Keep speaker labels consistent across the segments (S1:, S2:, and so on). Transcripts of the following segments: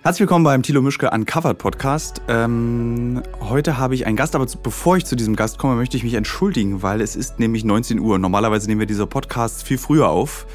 S1: Herzlich willkommen beim Thilo Mischke Uncovered Podcast. Ähm, heute habe ich einen Gast, aber bevor ich zu diesem Gast komme, möchte ich mich entschuldigen, weil es ist nämlich 19 Uhr. Normalerweise nehmen wir diese Podcasts viel früher auf.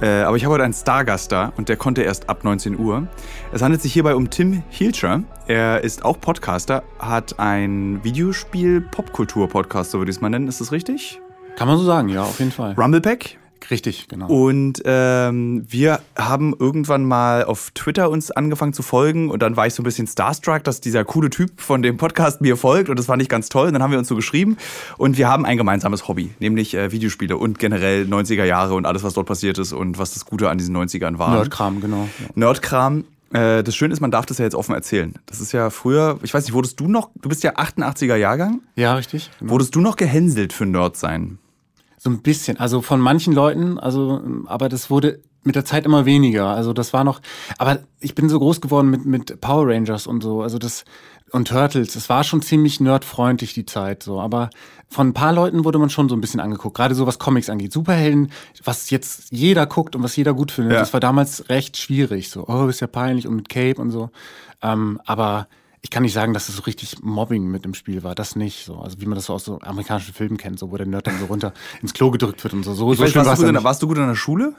S1: Äh, aber ich habe heute einen Stargast da und der konnte erst ab 19 Uhr. Es handelt sich hierbei um Tim Hilscher. Er ist auch Podcaster, hat ein Videospiel-Popkultur-Podcast, so würde ich es mal nennen. Ist das richtig?
S2: Kann man so sagen, ja, auf jeden Fall.
S1: Rumblepack?
S2: Richtig, genau.
S1: Und ähm, wir haben irgendwann mal auf Twitter uns angefangen zu folgen und dann war ich so ein bisschen starstruck, dass dieser coole Typ von dem Podcast mir folgt und das fand ich ganz toll. Und dann haben wir uns so geschrieben und wir haben ein gemeinsames Hobby, nämlich äh, Videospiele und generell 90er Jahre und alles, was dort passiert ist und was das Gute an diesen 90ern war.
S2: Nerdkram, genau.
S1: Nerdkram. Äh, das Schöne ist, man darf das ja jetzt offen erzählen. Das ist ja früher, ich weiß nicht, wurdest du noch, du bist ja 88er Jahrgang?
S2: Ja, richtig.
S1: Genau. Wurdest du noch gehänselt für Nerd sein?
S2: So ein bisschen. Also von manchen Leuten, also, aber das wurde mit der Zeit immer weniger. Also das war noch, aber ich bin so groß geworden mit, mit Power Rangers und so, also das, und Turtles. Es war schon ziemlich nerdfreundlich, die Zeit, so. Aber von ein paar Leuten wurde man schon so ein bisschen angeguckt. Gerade so was Comics angeht. Superhelden, was jetzt jeder guckt und was jeder gut findet. Ja. Das war damals recht schwierig, so. Oh, ist ja peinlich und mit Cape und so. Ähm, aber, ich kann nicht sagen, dass es so richtig Mobbing mit im Spiel war. Das nicht so. Also wie man das so aus so amerikanischen Filmen kennt, so wo der Nerd dann so runter ins Klo gedrückt wird und so. So,
S1: ich so weiß, warst, du gut, warst du gut in der Schule?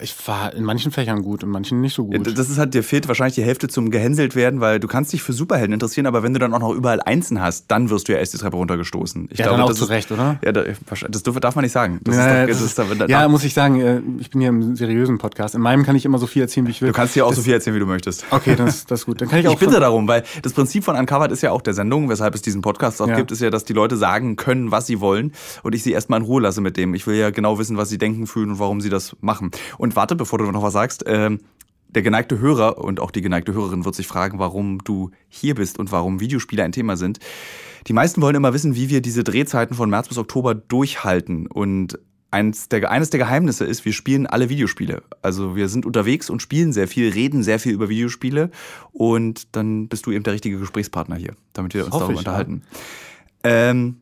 S2: Ich war in manchen Fächern gut, in manchen nicht so gut.
S1: Das ist halt, dir fehlt wahrscheinlich die Hälfte zum gehänselt werden, weil du kannst dich für Superhelden interessieren, aber wenn du dann auch noch überall Einsen hast, dann wirst du ja erst die Treppe runtergestoßen.
S2: Ich ja, glaube, dann auch das zu ist, Recht, oder?
S1: Ja, das darf man nicht sagen.
S2: Das naja, ist doch, das ist, da, ja, muss ich sagen, äh, ich bin hier im seriösen Podcast. In meinem kann ich immer so viel erzählen, wie ich will.
S1: Du kannst hier auch das, so viel erzählen, wie du möchtest.
S2: Okay, das, das ist gut. Dann kann ich auch
S1: ich bitte darum, weil das Prinzip von Uncovered ist ja auch der Sendung, weshalb es diesen Podcast auch ja. gibt, ist ja, dass die Leute sagen können, was sie wollen und ich sie erstmal in Ruhe lasse mit dem. Ich will ja genau wissen, was sie denken, fühlen und warum sie das machen. Und warte, bevor du noch was sagst. Ähm, der geneigte Hörer und auch die geneigte Hörerin wird sich fragen, warum du hier bist und warum Videospiele ein Thema sind. Die meisten wollen immer wissen, wie wir diese Drehzeiten von März bis Oktober durchhalten. Und eines der, eines der Geheimnisse ist, wir spielen alle Videospiele. Also wir sind unterwegs und spielen sehr viel, reden sehr viel über Videospiele. Und dann bist du eben der richtige Gesprächspartner hier, damit wir uns darüber ich, unterhalten. Ja. Ähm,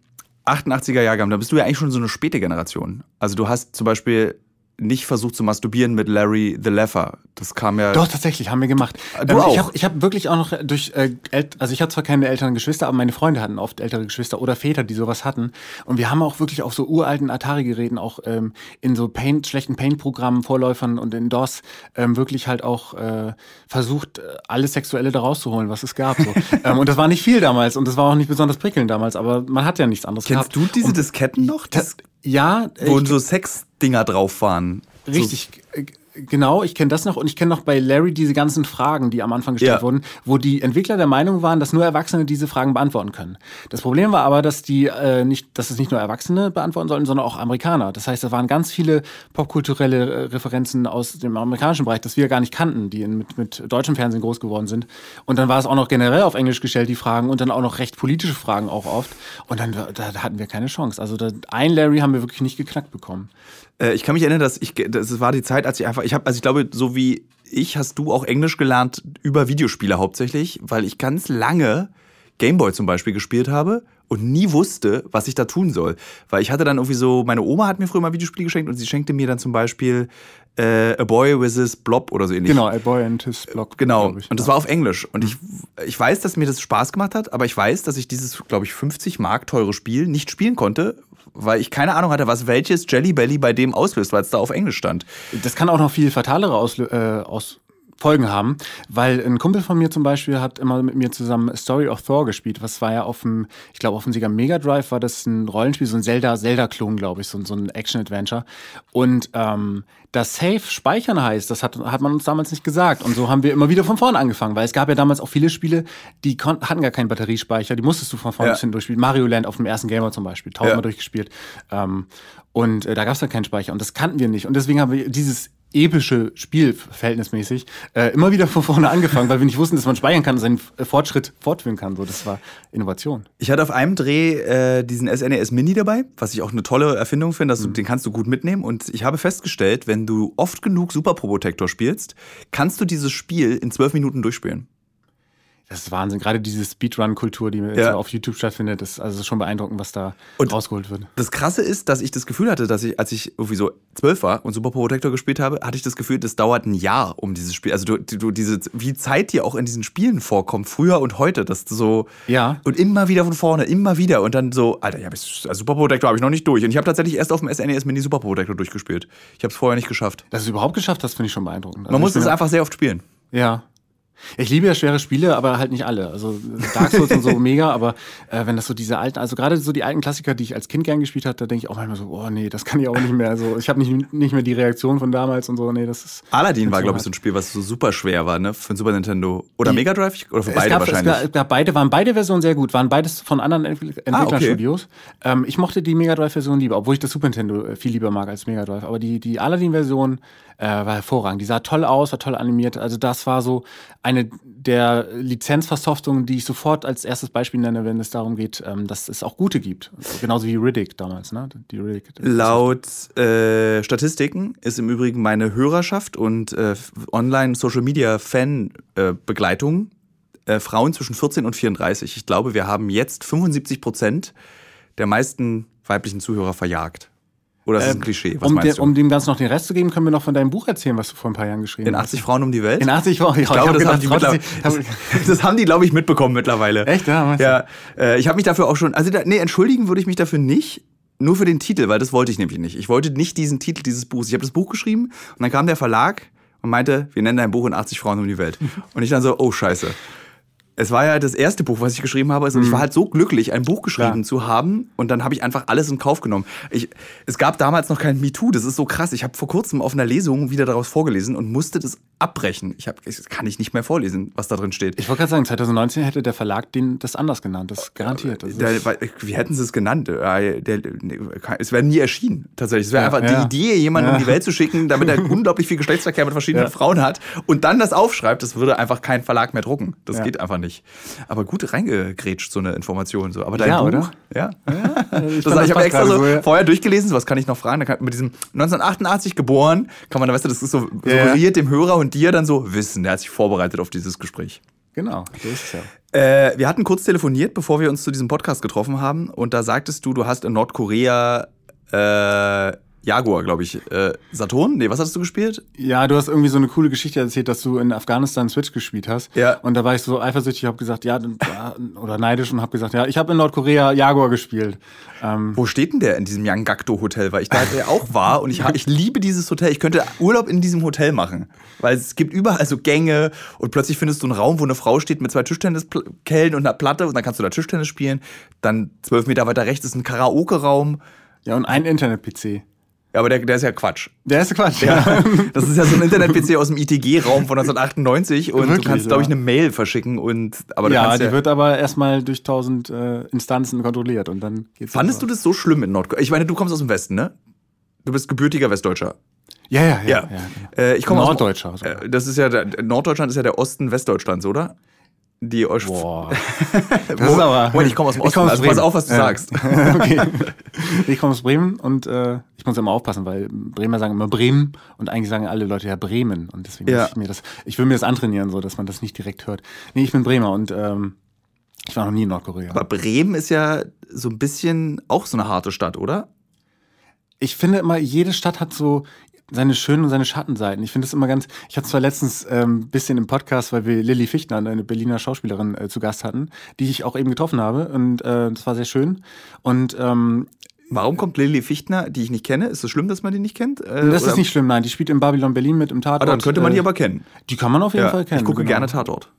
S1: 88er Jahrgang, da bist du ja eigentlich schon so eine späte Generation. Also du hast zum Beispiel nicht versucht zu masturbieren mit Larry the Leffer. Das kam ja.
S2: Doch, tatsächlich, haben wir gemacht. Du ähm, auch. Ich habe ich hab wirklich auch noch durch, äh, also ich habe zwar keine älteren Geschwister, aber meine Freunde hatten oft ältere Geschwister oder Väter, die sowas hatten. Und wir haben auch wirklich auf so uralten Atari-Geräten, auch ähm, in so Paint, schlechten Paint-Programmen, Vorläufern und in DOS, ähm, wirklich halt auch äh, versucht, äh, alles Sexuelle da rauszuholen, was es gab. So. ähm, und das war nicht viel damals und das war auch nicht besonders prickelnd damals, aber man hat ja nichts anderes
S1: Kennst gehabt. Kennst du diese und Disketten noch?
S2: Das, ja.
S1: Wo so Sex-Dinger drauf waren.
S2: Richtig. So. Genau, ich kenne das noch und ich kenne noch bei Larry diese ganzen Fragen, die am Anfang gestellt ja. wurden, wo die Entwickler der Meinung waren, dass nur Erwachsene diese Fragen beantworten können. Das Problem war aber, dass die äh, nicht, dass es nicht nur Erwachsene beantworten sollten, sondern auch Amerikaner. Das heißt, da waren ganz viele popkulturelle äh, Referenzen aus dem amerikanischen Bereich, das wir gar nicht kannten, die in, mit, mit deutschem Fernsehen groß geworden sind. Und dann war es auch noch generell auf Englisch gestellt, die Fragen, und dann auch noch recht politische Fragen auch oft. Und dann da hatten wir keine Chance. Also da, ein Larry haben wir wirklich nicht geknackt bekommen.
S1: Äh, ich kann mich erinnern, dass ich, das war die Zeit, als ich einfach, ich habe, also ich glaube, so wie ich hast du auch Englisch gelernt über Videospiele hauptsächlich, weil ich ganz lange Gameboy zum Beispiel gespielt habe und nie wusste, was ich da tun soll. Weil ich hatte dann irgendwie so, meine Oma hat mir früher mal Videospiele geschenkt und sie schenkte mir dann zum Beispiel äh, A Boy with His Blob oder so ähnlich.
S2: Genau, A Boy and His Blob.
S1: Genau, ich, und das war auf Englisch. Und ich, ich weiß, dass mir das Spaß gemacht hat, aber ich weiß, dass ich dieses, glaube ich, 50 Mark teure Spiel nicht spielen konnte, weil ich keine Ahnung hatte, was welches Jelly Belly bei dem auslöst, weil es da auf Englisch stand.
S2: Das kann auch noch viel fatalere Auslö äh, aus Folgen haben, weil ein Kumpel von mir zum Beispiel hat immer mit mir zusammen Story of Thor gespielt. Was war ja auf dem, ich glaube auf dem Sieger Mega Drive war das ein Rollenspiel, so ein Zelda, Zelda-Klon, glaube ich, so, so ein Action-Adventure. Und ähm, das Safe speichern heißt, das hat, hat man uns damals nicht gesagt. Und so haben wir immer wieder von vorne angefangen, weil es gab ja damals auch viele Spiele, die hatten gar keinen Batteriespeicher, die musstest du von vorne ja. bis hin durchspielen. Mario Land auf dem ersten Gamer zum Beispiel, tausendmal ja. durchgespielt. Ähm, und äh, da gab es ja keinen Speicher und das kannten wir nicht. Und deswegen haben wir dieses epische Spiel verhältnismäßig äh, immer wieder von vorne angefangen, weil wir nicht wussten, dass man speichern kann und seinen Fortschritt fortführen kann. So, das war Innovation.
S1: Ich hatte auf einem Dreh äh, diesen SNES e Mini dabei, was ich auch eine tolle Erfindung finde, mhm. den kannst du gut mitnehmen. Und ich habe festgestellt, wenn du oft genug Super Probotector spielst, kannst du dieses Spiel in zwölf Minuten durchspielen.
S2: Das ist Wahnsinn. Gerade diese Speedrun-Kultur, die
S1: Ja.
S2: auf YouTube stattfindet, das ist also schon beeindruckend, was da
S1: Und-
S2: rausgeholt wird.
S1: Das Krasse ist, dass ich das Gefühl hatte, dass ich, als ich irgendwie so zwölf war und Super Protector gespielt habe, hatte ich das Gefühl, das dauert ein Jahr um dieses Spiel. Also du, du diese, wie Zeit dir auch in diesen Spielen vorkommt, früher und heute, dass so
S2: Ja.
S1: und immer wieder von vorne, immer wieder und dann so, Alter, ja, also Super Protector habe ich noch nicht durch und ich habe tatsächlich erst auf dem SNES Mini Super Protector durchgespielt. Ich habe es vorher nicht geschafft.
S2: Dass du es überhaupt geschafft hast, finde ich schon beeindruckend. Also
S1: Man muss es einfach sehr oft spielen.
S2: Ja. Ich liebe ja schwere Spiele, aber halt nicht alle. Also Dark Souls und so mega, aber äh, wenn das so diese alten, also gerade so die alten Klassiker, die ich als Kind gern gespielt habe, da denke ich auch manchmal so, oh nee, das kann ich auch nicht mehr. Also ich habe nicht, nicht mehr die Reaktion von damals und so, nee, das ist.
S1: Aladdin war,
S2: so
S1: glaube ich, so ein Spiel, was so super schwer war, ne? Für ein Super Nintendo. Oder Mega Drive? Oder für beide
S2: gab,
S1: wahrscheinlich.
S2: Es gab, beide, waren beide Versionen sehr gut, waren beides von anderen Entwick- Entwicklerstudios. ähm, ich mochte die Mega Drive-Version lieber, obwohl ich das Super Nintendo äh, viel lieber mag als Mega Drive. Aber die, die Aladdin-Version äh, war hervorragend. Die sah toll aus, war toll animiert. Also das war so eine der Lizenzversoftungen, die ich sofort als erstes Beispiel nenne, wenn es darum geht, ähm, dass es auch gute gibt. Genauso wie Riddick damals, ne? Die Riddick.
S1: Laut äh, Statistiken ist im Übrigen meine Hörerschaft und äh, Online-Social-Media-Fan-Begleitung äh, Frauen zwischen 14 und 34. Ich glaube, wir haben jetzt 75 Prozent der meisten weiblichen Zuhörer verjagt. Oder ist das ein Klischee? Was
S2: um,
S1: meinst
S2: der, um dem Ganzen noch den Rest zu geben, können wir noch von deinem Buch erzählen, was du vor ein paar Jahren geschrieben
S1: In
S2: hast.
S1: 80 Frauen um die Welt?
S2: In 80 Wochen.
S1: Ich glaube, das, haben die mittlerweile. das haben die, glaube ich, mitbekommen mittlerweile.
S2: Echt? Ja, du?
S1: Ja, äh, ich habe mich dafür auch schon, also da, nee, entschuldigen würde ich mich dafür nicht, nur für den Titel, weil das wollte ich nämlich nicht. Ich wollte nicht diesen Titel dieses Buchs. Ich habe das Buch geschrieben und dann kam der Verlag und meinte, wir nennen dein Buch in 80 Frauen um die Welt. Und ich dann so, oh scheiße. Es war ja das erste Buch, was ich geschrieben habe. Und ich war halt so glücklich, ein Buch geschrieben
S2: Mhm. Klar.
S1: zu haben. Und dann habe ich einfach alles in Kauf genommen. Ich, es gab damals noch kein MeToo. Das ist so krass. Ich habe vor kurzem auf einer Lesung wieder daraus vorgelesen und musste das abbrechen. Ich hab, das kann ich nicht mehr vorlesen, was da drin steht.
S2: Ich wollte gerade sagen, 2019 hätte der Verlag den, das anders genannt. Das garantiert. Das
S1: Der, wie hätten sie es genannt? Äh, Der, nee, es wäre nie erschienen, tatsächlich. Es wäre
S2: Ja,
S1: einfach
S2: ja.
S1: die Idee, jemanden
S2: Ja.
S1: um die Welt zu schicken, damit er unglaublich viel Geschlechtsverkehr mit verschiedenen
S2: Ja.
S1: Frauen hat und dann das aufschreibt. Das würde einfach kein Verlag mehr drucken. Das
S2: Ja.
S1: geht einfach nicht. Aber gut reingegrätscht, so eine Information. So. Aber dein
S2: Ja,
S1: Buch,
S2: oder?
S1: ja.
S2: ich
S1: das,
S2: fand, das
S1: ich habe extra so
S2: ja.
S1: vorher durchgelesen, so was kann ich noch fragen? Kann, mit diesem 1988 geboren, kann man, weißt du, das ist so
S2: Ja, ja.
S1: suggeriert dem Hörer und dir dann so Wissen. Der hat sich vorbereitet auf dieses Gespräch.
S2: Genau, so ist es ja.
S1: Äh, wir hatten kurz telefoniert, bevor wir uns zu diesem Podcast getroffen haben. Und da sagtest du, du hast in Nordkorea äh, Jaguar, glaube ich. Äh, Saturn? Nee, was hattest du gespielt?
S2: Ja, du hast irgendwie so eine coole Geschichte erzählt, dass du in Afghanistan Switch gespielt hast.
S1: Ja.
S2: Und da war ich so eifersüchtig, habe gesagt, ja, oder neidisch und habe gesagt, ja, ich habe in Nordkorea Jaguar gespielt. Ähm,
S1: Wo steht denn der in diesem Yangakdo Hotel? Weil ich da ja auch war und ich, ich liebe dieses Hotel. Ich könnte Urlaub in diesem Hotel machen. Weil es gibt überall so Gänge und plötzlich findest du einen Raum, wo eine Frau steht mit zwei Tischtenniskellen und einer Platte und dann kannst du da Tischtennis spielen. Dann zwölf Meter weiter rechts ist ein Karaoke-Raum.
S2: ja, und ein Internet-PC.
S1: Ja, aber der, der ist ja Quatsch.
S2: Der ist Quatsch.
S1: Ja, das ist ja so ein Internet-PC aus dem ITG-Raum von 1998 und du
S2: Wirklich,
S1: kannst, glaube ich,
S2: ja.
S1: eine Mail verschicken und aber du
S2: Ja, die wird aber erstmal durch tausend äh, Instanzen kontrolliert und dann geht's
S1: Fandest du das so schlimm in Nordkorea? Ich meine, du kommst aus dem Westen, ne? Du bist gebürtiger Westdeutscher.
S2: Ja, ja, ja.
S1: Ja.
S2: ja.
S1: Äh, ich komme
S2: Norddeutscher
S1: Aus, äh, das ist ja der, Norddeutschland ist ja der Osten Westdeutschlands, oder? Die Ost
S2: Boah. Das ist aber.
S1: Moment, ich komme aus dem
S2: Ich
S1: Osten.
S2: komm aus
S1: also pass
S2: Bremen.
S1: auf, was du
S2: Ja.
S1: sagst.
S2: okay. Ich komme aus Bremen und äh, ich muss immer aufpassen, weil Bremer sagen immer Bremen und eigentlich sagen alle Leute ja Bremen. Und deswegen
S1: Ja.
S2: muss ich mir das, ich will mir das antrainieren, so dass man das nicht direkt hört. Nee, ich bin Bremer und ähm, ich war noch nie in Nordkorea.
S1: Aber Bremen ist ja so ein bisschen auch so eine harte Stadt, oder?
S2: ich finde immer, jede Stadt hat so seine schönen und seine Schattenseiten. Ich finde es immer ganz. Ich hatte zwar letztens ein ähm, bisschen im Podcast, weil wir Lilly Fichtner, eine Berliner Schauspielerin, äh, zu Gast hatten, die ich auch eben getroffen habe. Und äh, das war sehr schön. Und ähm,
S1: Warum kommt Lilly Fichtner, die ich nicht kenne? Ist es schlimm, dass man die nicht kennt? Äh,
S2: das
S1: oder-
S2: ist nicht schlimm, nein. Die spielt in Babylon Berlin mit im Tatort.
S1: Ah, dann könnte man die
S2: äh,
S1: aber kennen.
S2: Die kann man auf jeden
S1: Ja,
S2: Fall kennen.
S1: ich gucke
S2: genau.
S1: gerne Tatort.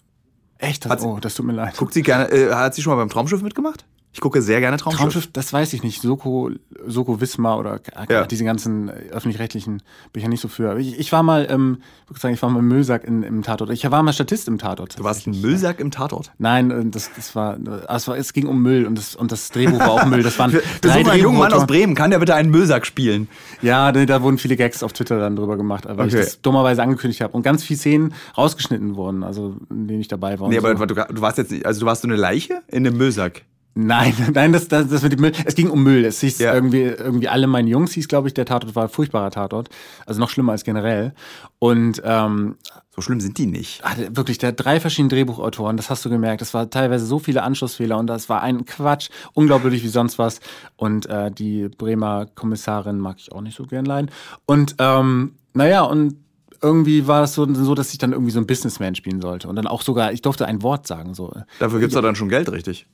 S2: Echt? Das,
S1: sie-
S2: oh, das tut mir leid.
S1: Guckt sie gerne, äh, hat sie schon mal beim Traumschiff mitgemacht? Ich gucke sehr gerne Traumschiff.
S2: Traumschiff, das weiß ich nicht. Soko, Soko Wismar oder äh,
S1: Ja.
S2: diese ganzen äh, öffentlich-rechtlichen bin ich ja nicht so für. Aber Ich, ich war mal, ähm, ich sagen, ich war mal im Müllsack in, im Tatort. Ich war mal Statist im Tatort.
S1: Du warst ein Müllsack im Tatort.
S2: Nein, äh, das, das war, äh, es war, es ging um Müll und das, und das Drehbuch war auch Müll. Das waren drei
S1: einen jungen Mann aus. Bremen. Kann der bitte einen Müllsack spielen?
S2: Ja, da, da wurden viele Gags auf Twitter dann drüber gemacht, weil
S1: Okay.
S2: ich das dummerweise angekündigt habe und ganz viele Szenen rausgeschnitten wurden, also in denen ich dabei war.
S1: Nee, aber
S2: so.
S1: du, du warst jetzt nicht, also du warst so eine Leiche in einem Müllsack.
S2: Nein, nein, das, das, das mit dem Müll. Es ging um Müll. Es hieß
S1: Ja.
S2: irgendwie, irgendwie alle meine Jungs hieß, glaube ich, der Tatort war ein furchtbarer Tatort. Also noch schlimmer als generell. Und ähm,
S1: So schlimm sind die nicht.
S2: hatte wirklich, der drei verschiedene Drehbuchautoren, das hast du gemerkt. Es war teilweise so viele Anschlussfehler und das war ein Quatsch, unglaublich wie sonst was. Und äh, die Bremer Kommissarin mag ich auch nicht so gern leiden. Und ähm, naja, und irgendwie war das so, so, dass ich dann irgendwie so ein Businessman spielen sollte. Und dann auch sogar, ich durfte ein Wort sagen. So.
S1: Dafür gibt's doch dann schon Geld, richtig?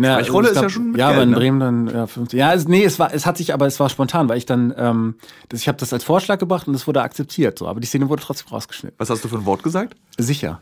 S2: Ja,
S1: Sprechrolle
S2: ich
S1: ist ja
S2: glaub-
S1: schon mit
S2: Ja,
S1: Geld,
S2: aber in
S1: ne?
S2: Bremen dann ja, 50. Ja, es, nee, es war, es hat sich, aber es war spontan, weil ich dann, ähm, das, ich habe das als Vorschlag gebracht und es wurde akzeptiert. So, aber die Szene wurde trotzdem rausgeschnitten.
S1: Was hast du für ein Wort gesagt?
S2: Sicher.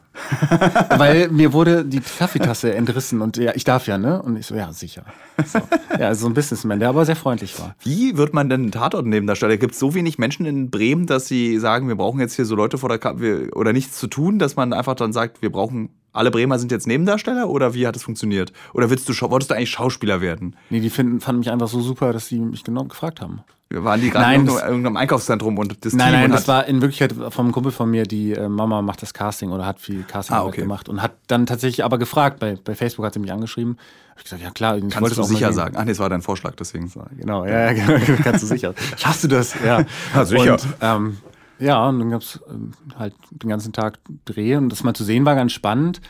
S2: weil mir wurde die Kaffeetasse entrissen und ja, ich darf ja, ne? Und ich so, ja, sicher. So. Ja, so ein Businessman, der aber sehr freundlich war.
S1: Wie wird man denn einen Tatort Nebendarsteller? Gibt es so wenig Menschen in Bremen, dass sie sagen, wir brauchen jetzt hier so Leute vor der Kamera oder nichts zu tun, dass man einfach dann sagt, wir brauchen alle Bremer sind jetzt Nebendarsteller oder wie hat es funktioniert? Oder willst du, wolltest du eigentlich Schauspieler werden?
S2: Nee, die finden, fanden mich einfach so super, dass sie mich genau gefragt haben.
S1: Waren die gerade in irgendeinem- Einkaufszentrum und das
S2: Nein,
S1: Team
S2: nein, das war in Wirklichkeit vom Kumpel von mir, die äh, Mama macht das Casting oder hat viel Casting
S1: Ah, okay.
S2: gemacht und hat dann tatsächlich aber gefragt, bei, bei Facebook hat sie mich angeschrieben. Hab ich gesagt, ja klar, ich
S1: kannst du
S2: auch
S1: sicher sagen. Ach nee, es war dein Vorschlag, deswegen.
S2: Genau, ja, ja, genau, kannst du sicher. Schaffst du das? Ja,
S1: Ja, sicher.
S2: Und, ähm, ja, und dann gab es ähm, halt den ganzen Tag Dreh und das mal zu sehen war ganz spannend.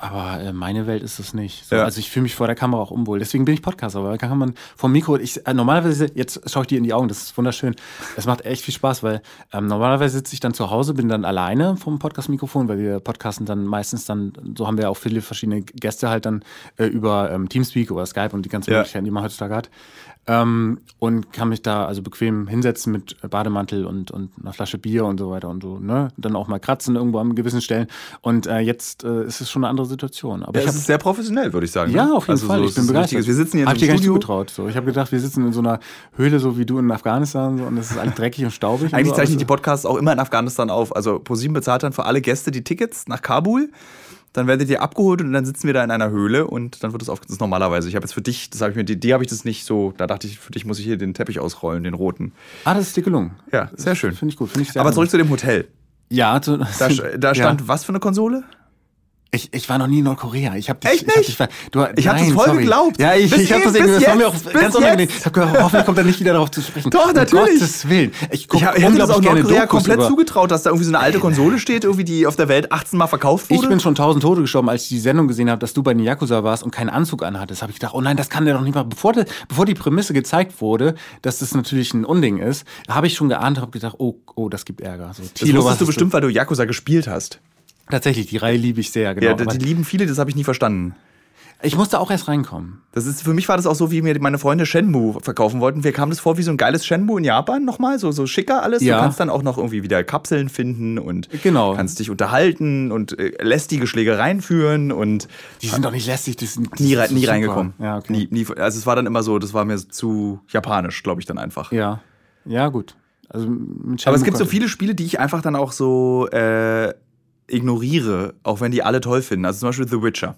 S2: Aber äh, meine Welt ist es nicht. So,
S1: Ja.
S2: Also ich fühle mich vor der Kamera auch unwohl. Deswegen bin ich Podcaster, weil da kann man vom Mikro, ich, äh, normalerweise, jetzt schaue ich dir in die Augen, das ist wunderschön. Es macht echt viel Spaß, weil ähm, normalerweise sitze ich dann zu Hause, bin dann alleine vom Podcast-Mikrofon, weil wir podcasten dann meistens dann, so haben wir auch viele verschiedene Gäste halt dann äh, über ähm, Teamspeak oder Skype und die ganzen
S1: Ja.
S2: Möglichkeiten, die man heutzutage hat. Ähm, und kann mich da also bequem hinsetzen mit Bademantel und, und einer Flasche Bier und so weiter und so, ne? Dann auch mal kratzen irgendwo an gewissen Stellen. Und äh, jetzt äh, ist es schon eine andere Situation. Aber
S1: Ja,
S2: ich
S1: es
S2: hab,
S1: ist sehr professionell, würde ich sagen.
S2: ja,
S1: ne?
S2: auf jeden
S1: also
S2: Fall.
S1: So,
S2: ich
S1: es
S2: bin begeistert.
S1: Wir sitzen hier in
S2: Hab ich dir gar nicht zugetraut. So. Ich habe gedacht, wir sitzen in so einer Höhle, so wie du in Afghanistan, so, und es ist alles dreckig und staubig.
S1: Eigentlich
S2: und so,
S1: zeichne ich die Podcasts auch immer in Afghanistan auf. Also ProSieben bezahlt dann für alle Gäste die Tickets nach Kabul. Dann werdet ihr abgeholt und dann sitzen wir da in einer Höhle und dann wird es auf. Das ist normalerweise. Ich habe jetzt für dich, das habe ich mir, die, die habe ich das nicht so. Da dachte ich, für dich muss ich hier den Teppich ausrollen, den roten.
S2: Ah, das ist dir gelungen.
S1: Ja, sehr schön.
S2: Finde ich gut. Finde ich sehr
S1: Aber
S2: gut.
S1: zurück zu dem Hotel.
S2: Ja, zu,
S1: Da, da stand
S2: Ja.
S1: was für eine Konsole?
S2: Ich, ich war noch nie in Nordkorea. Ich hab dich,
S1: Echt nicht? Ich hab das voll
S2: sorry.
S1: geglaubt.
S2: Ja, ich,
S1: Bis
S2: ich habe das irgendwie, das war mir auch ganz unangenehm. Ich habe gehört, hoffentlich kommt er nicht wieder darauf zu sprechen.
S1: Doch,
S2: Um
S1: natürlich.
S2: Gottes Willen. Ich gucke
S1: Ich, hab- ich hätte das auch Nordkorea
S2: Dokus
S1: komplett
S2: über,
S1: zugetraut, dass da irgendwie so eine alte Konsole steht, irgendwie die auf der Welt 18 Mal verkauft wurde.
S2: Ich bin schon tausend Tote gestorben, als ich die Sendung gesehen habe, dass du bei den Yakuza warst und keinen Anzug anhattest. Habe ich gedacht, oh nein, das kann der doch nicht machen. Bevor, die- bevor die Prämisse gezeigt wurde, dass das natürlich ein Unding ist, habe ich schon geahnt, habe gedacht, oh, oh, das gibt Ärger. So,
S1: das
S2: Thilo, was
S1: wusstest du bestimmt, weil du Yakuza gespielt hast.
S2: Tatsächlich, die Reihe liebe ich sehr, genau.
S1: ja, die lieben viele, das habe ich nie verstanden.
S2: ich musste auch erst reinkommen.
S1: Das ist, für mich war das auch so, wie mir meine Freunde Shenmue verkaufen wollten. Wir kamen das vor wie so ein geiles Shenmue in Japan nochmal, so, so schicker alles.
S2: Ja.
S1: Du kannst dann auch noch irgendwie wieder Kapseln finden und
S2: Genau.
S1: kannst dich unterhalten und äh, lästige Schlägereien führen und
S2: Die sind doch nicht lästig, die sind
S1: nie,
S2: ist
S1: nie
S2: super.
S1: reingekommen.
S2: Ja, okay.
S1: nie, nie, also es war dann immer so, das war mir zu japanisch, glaube ich, dann einfach.
S2: Ja, ja, gut. Also mit
S1: Aber es gibt so viele Spiele, die ich einfach dann auch so äh, ignoriere, auch wenn die alle toll finden. Also zum Beispiel The Witcher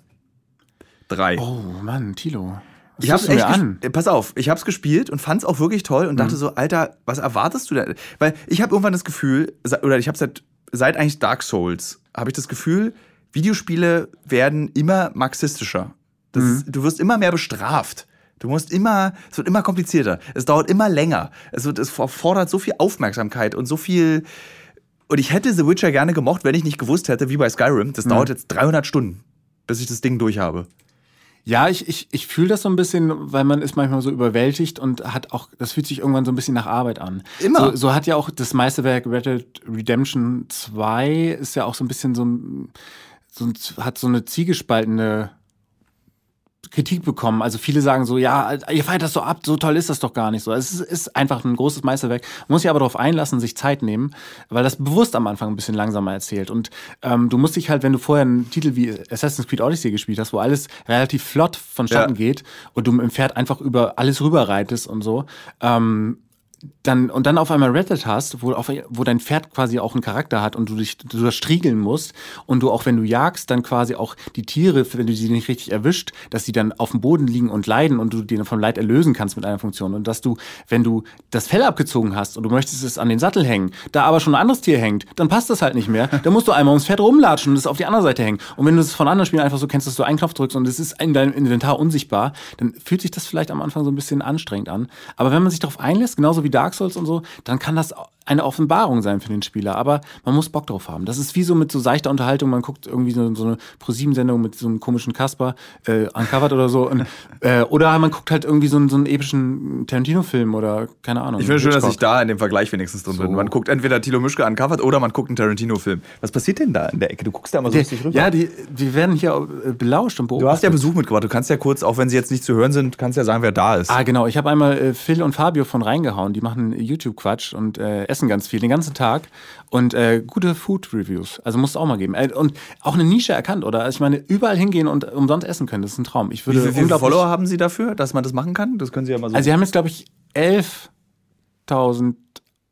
S1: 3.
S2: konnte- Oh Mann, Tilo. Was
S1: Ich hab's echt
S2: an?
S1: äh, Pass auf, ich hab's gespielt und fand's auch wirklich toll und
S2: Mhm.
S1: dachte so, Alter, was erwartest du denn? Weil ich habe irgendwann das Gefühl, oder ich habe seit seit eigentlich Dark Souls, habe ich das Gefühl, Videospiele werden immer marxistischer. Das,
S2: Mhm.
S1: Du wirst immer mehr bestraft. Du musst immer, es wird immer komplizierter. Es dauert immer länger. Es, wird, es fordert so viel Aufmerksamkeit und so viel. Und ich hätte The Witcher gerne gemocht, wenn ich nicht gewusst hätte, wie bei Skyrim, das dauert jetzt 300 Stunden, bis ich das Ding durch habe.
S2: Ja, ich, ich, ich fühle das so ein bisschen, weil man ist manchmal so überwältigt und hat auch, das fühlt sich irgendwann so ein bisschen nach Arbeit an.
S1: Immer.
S2: So, so hat ja auch das Meisterwerk Red Dead Redemption 2 ist ja auch so ein bisschen so, so hat so eine ziegespaltene Kritik bekommen. Also viele sagen so, ja, ihr feiert das so ab, so toll ist das doch gar nicht so. Es ist, ist einfach ein großes Meisterwerk. Man muss sich aber darauf einlassen, sich Zeit nehmen, weil das bewusst am Anfang ein bisschen langsamer erzählt. Und ähm, du musst dich halt, wenn du vorher einen Titel wie Assassin's Creed Odyssey gespielt hast, wo alles relativ flott vonstatten
S1: Ja.
S2: geht und du im Pferd einfach über alles rüberreitest und so, ähm, dann und dann auf einmal Reddit hast, wo, auf, wo dein Pferd quasi auch einen Charakter hat und du dich du das striegeln musst und du auch wenn du jagst, dann quasi auch die Tiere, wenn du sie nicht richtig erwischt, dass sie dann auf dem Boden liegen und leiden und du die vom Leid erlösen kannst mit einer Funktion und dass du, wenn du das Fell abgezogen hast und du möchtest es an den Sattel hängen, da aber schon ein anderes Tier hängt, dann passt das halt nicht mehr. dann musst du einmal ums Pferd rumlatschen und es auf die andere Seite hängen. Und wenn du es von anderen Spielen einfach so kennst, dass du einen Knopf drückst und es ist in deinem Inventar unsichtbar, dann fühlt sich das vielleicht am Anfang so ein bisschen anstrengend an. Aber wenn man sich darauf einlässt, genauso wie Dark Souls und so, dann kann das eine Offenbarung sein für den Spieler. Aber man muss Bock drauf haben. Das ist wie so mit so seichter Unterhaltung. Man guckt irgendwie so, so eine Pro-7-Sendung mit so einem komischen Kasper, äh, uncovered oder so. Und, äh, oder man guckt halt irgendwie so einen, so einen epischen Tarantino-Film oder keine Ahnung.
S1: Ich finde schön, dass ich da in dem Vergleich wenigstens drin so. bin. Man guckt entweder Tilo Mischke uncovered oder man guckt einen Tarantino-Film. Was passiert denn da in der Ecke? Du guckst da immer so
S2: richtig rüber. Ja, die, die werden hier äh, belauscht und
S1: beobachtet. Du hast ja Besuch mitgebracht. Du kannst ja kurz, auch wenn sie jetzt nicht zu hören sind, kannst ja sagen, wer da ist.
S2: Ah, genau. Ich habe einmal äh, Phil und Fabio von reingehauen. Die machen YouTube-Quatsch und äh, essen ganz viel, den ganzen Tag. Und äh, gute Food-Reviews. Also muss es auch mal geben. Äh, und auch eine Nische erkannt, oder? Also ich meine, überall hingehen und umsonst essen können, das ist ein Traum. Ich würde
S1: Wie viele Follower haben Sie dafür, dass man das machen kann? Das können Sie ja mal so.
S2: Also Sie haben jetzt, glaube ich, 11.000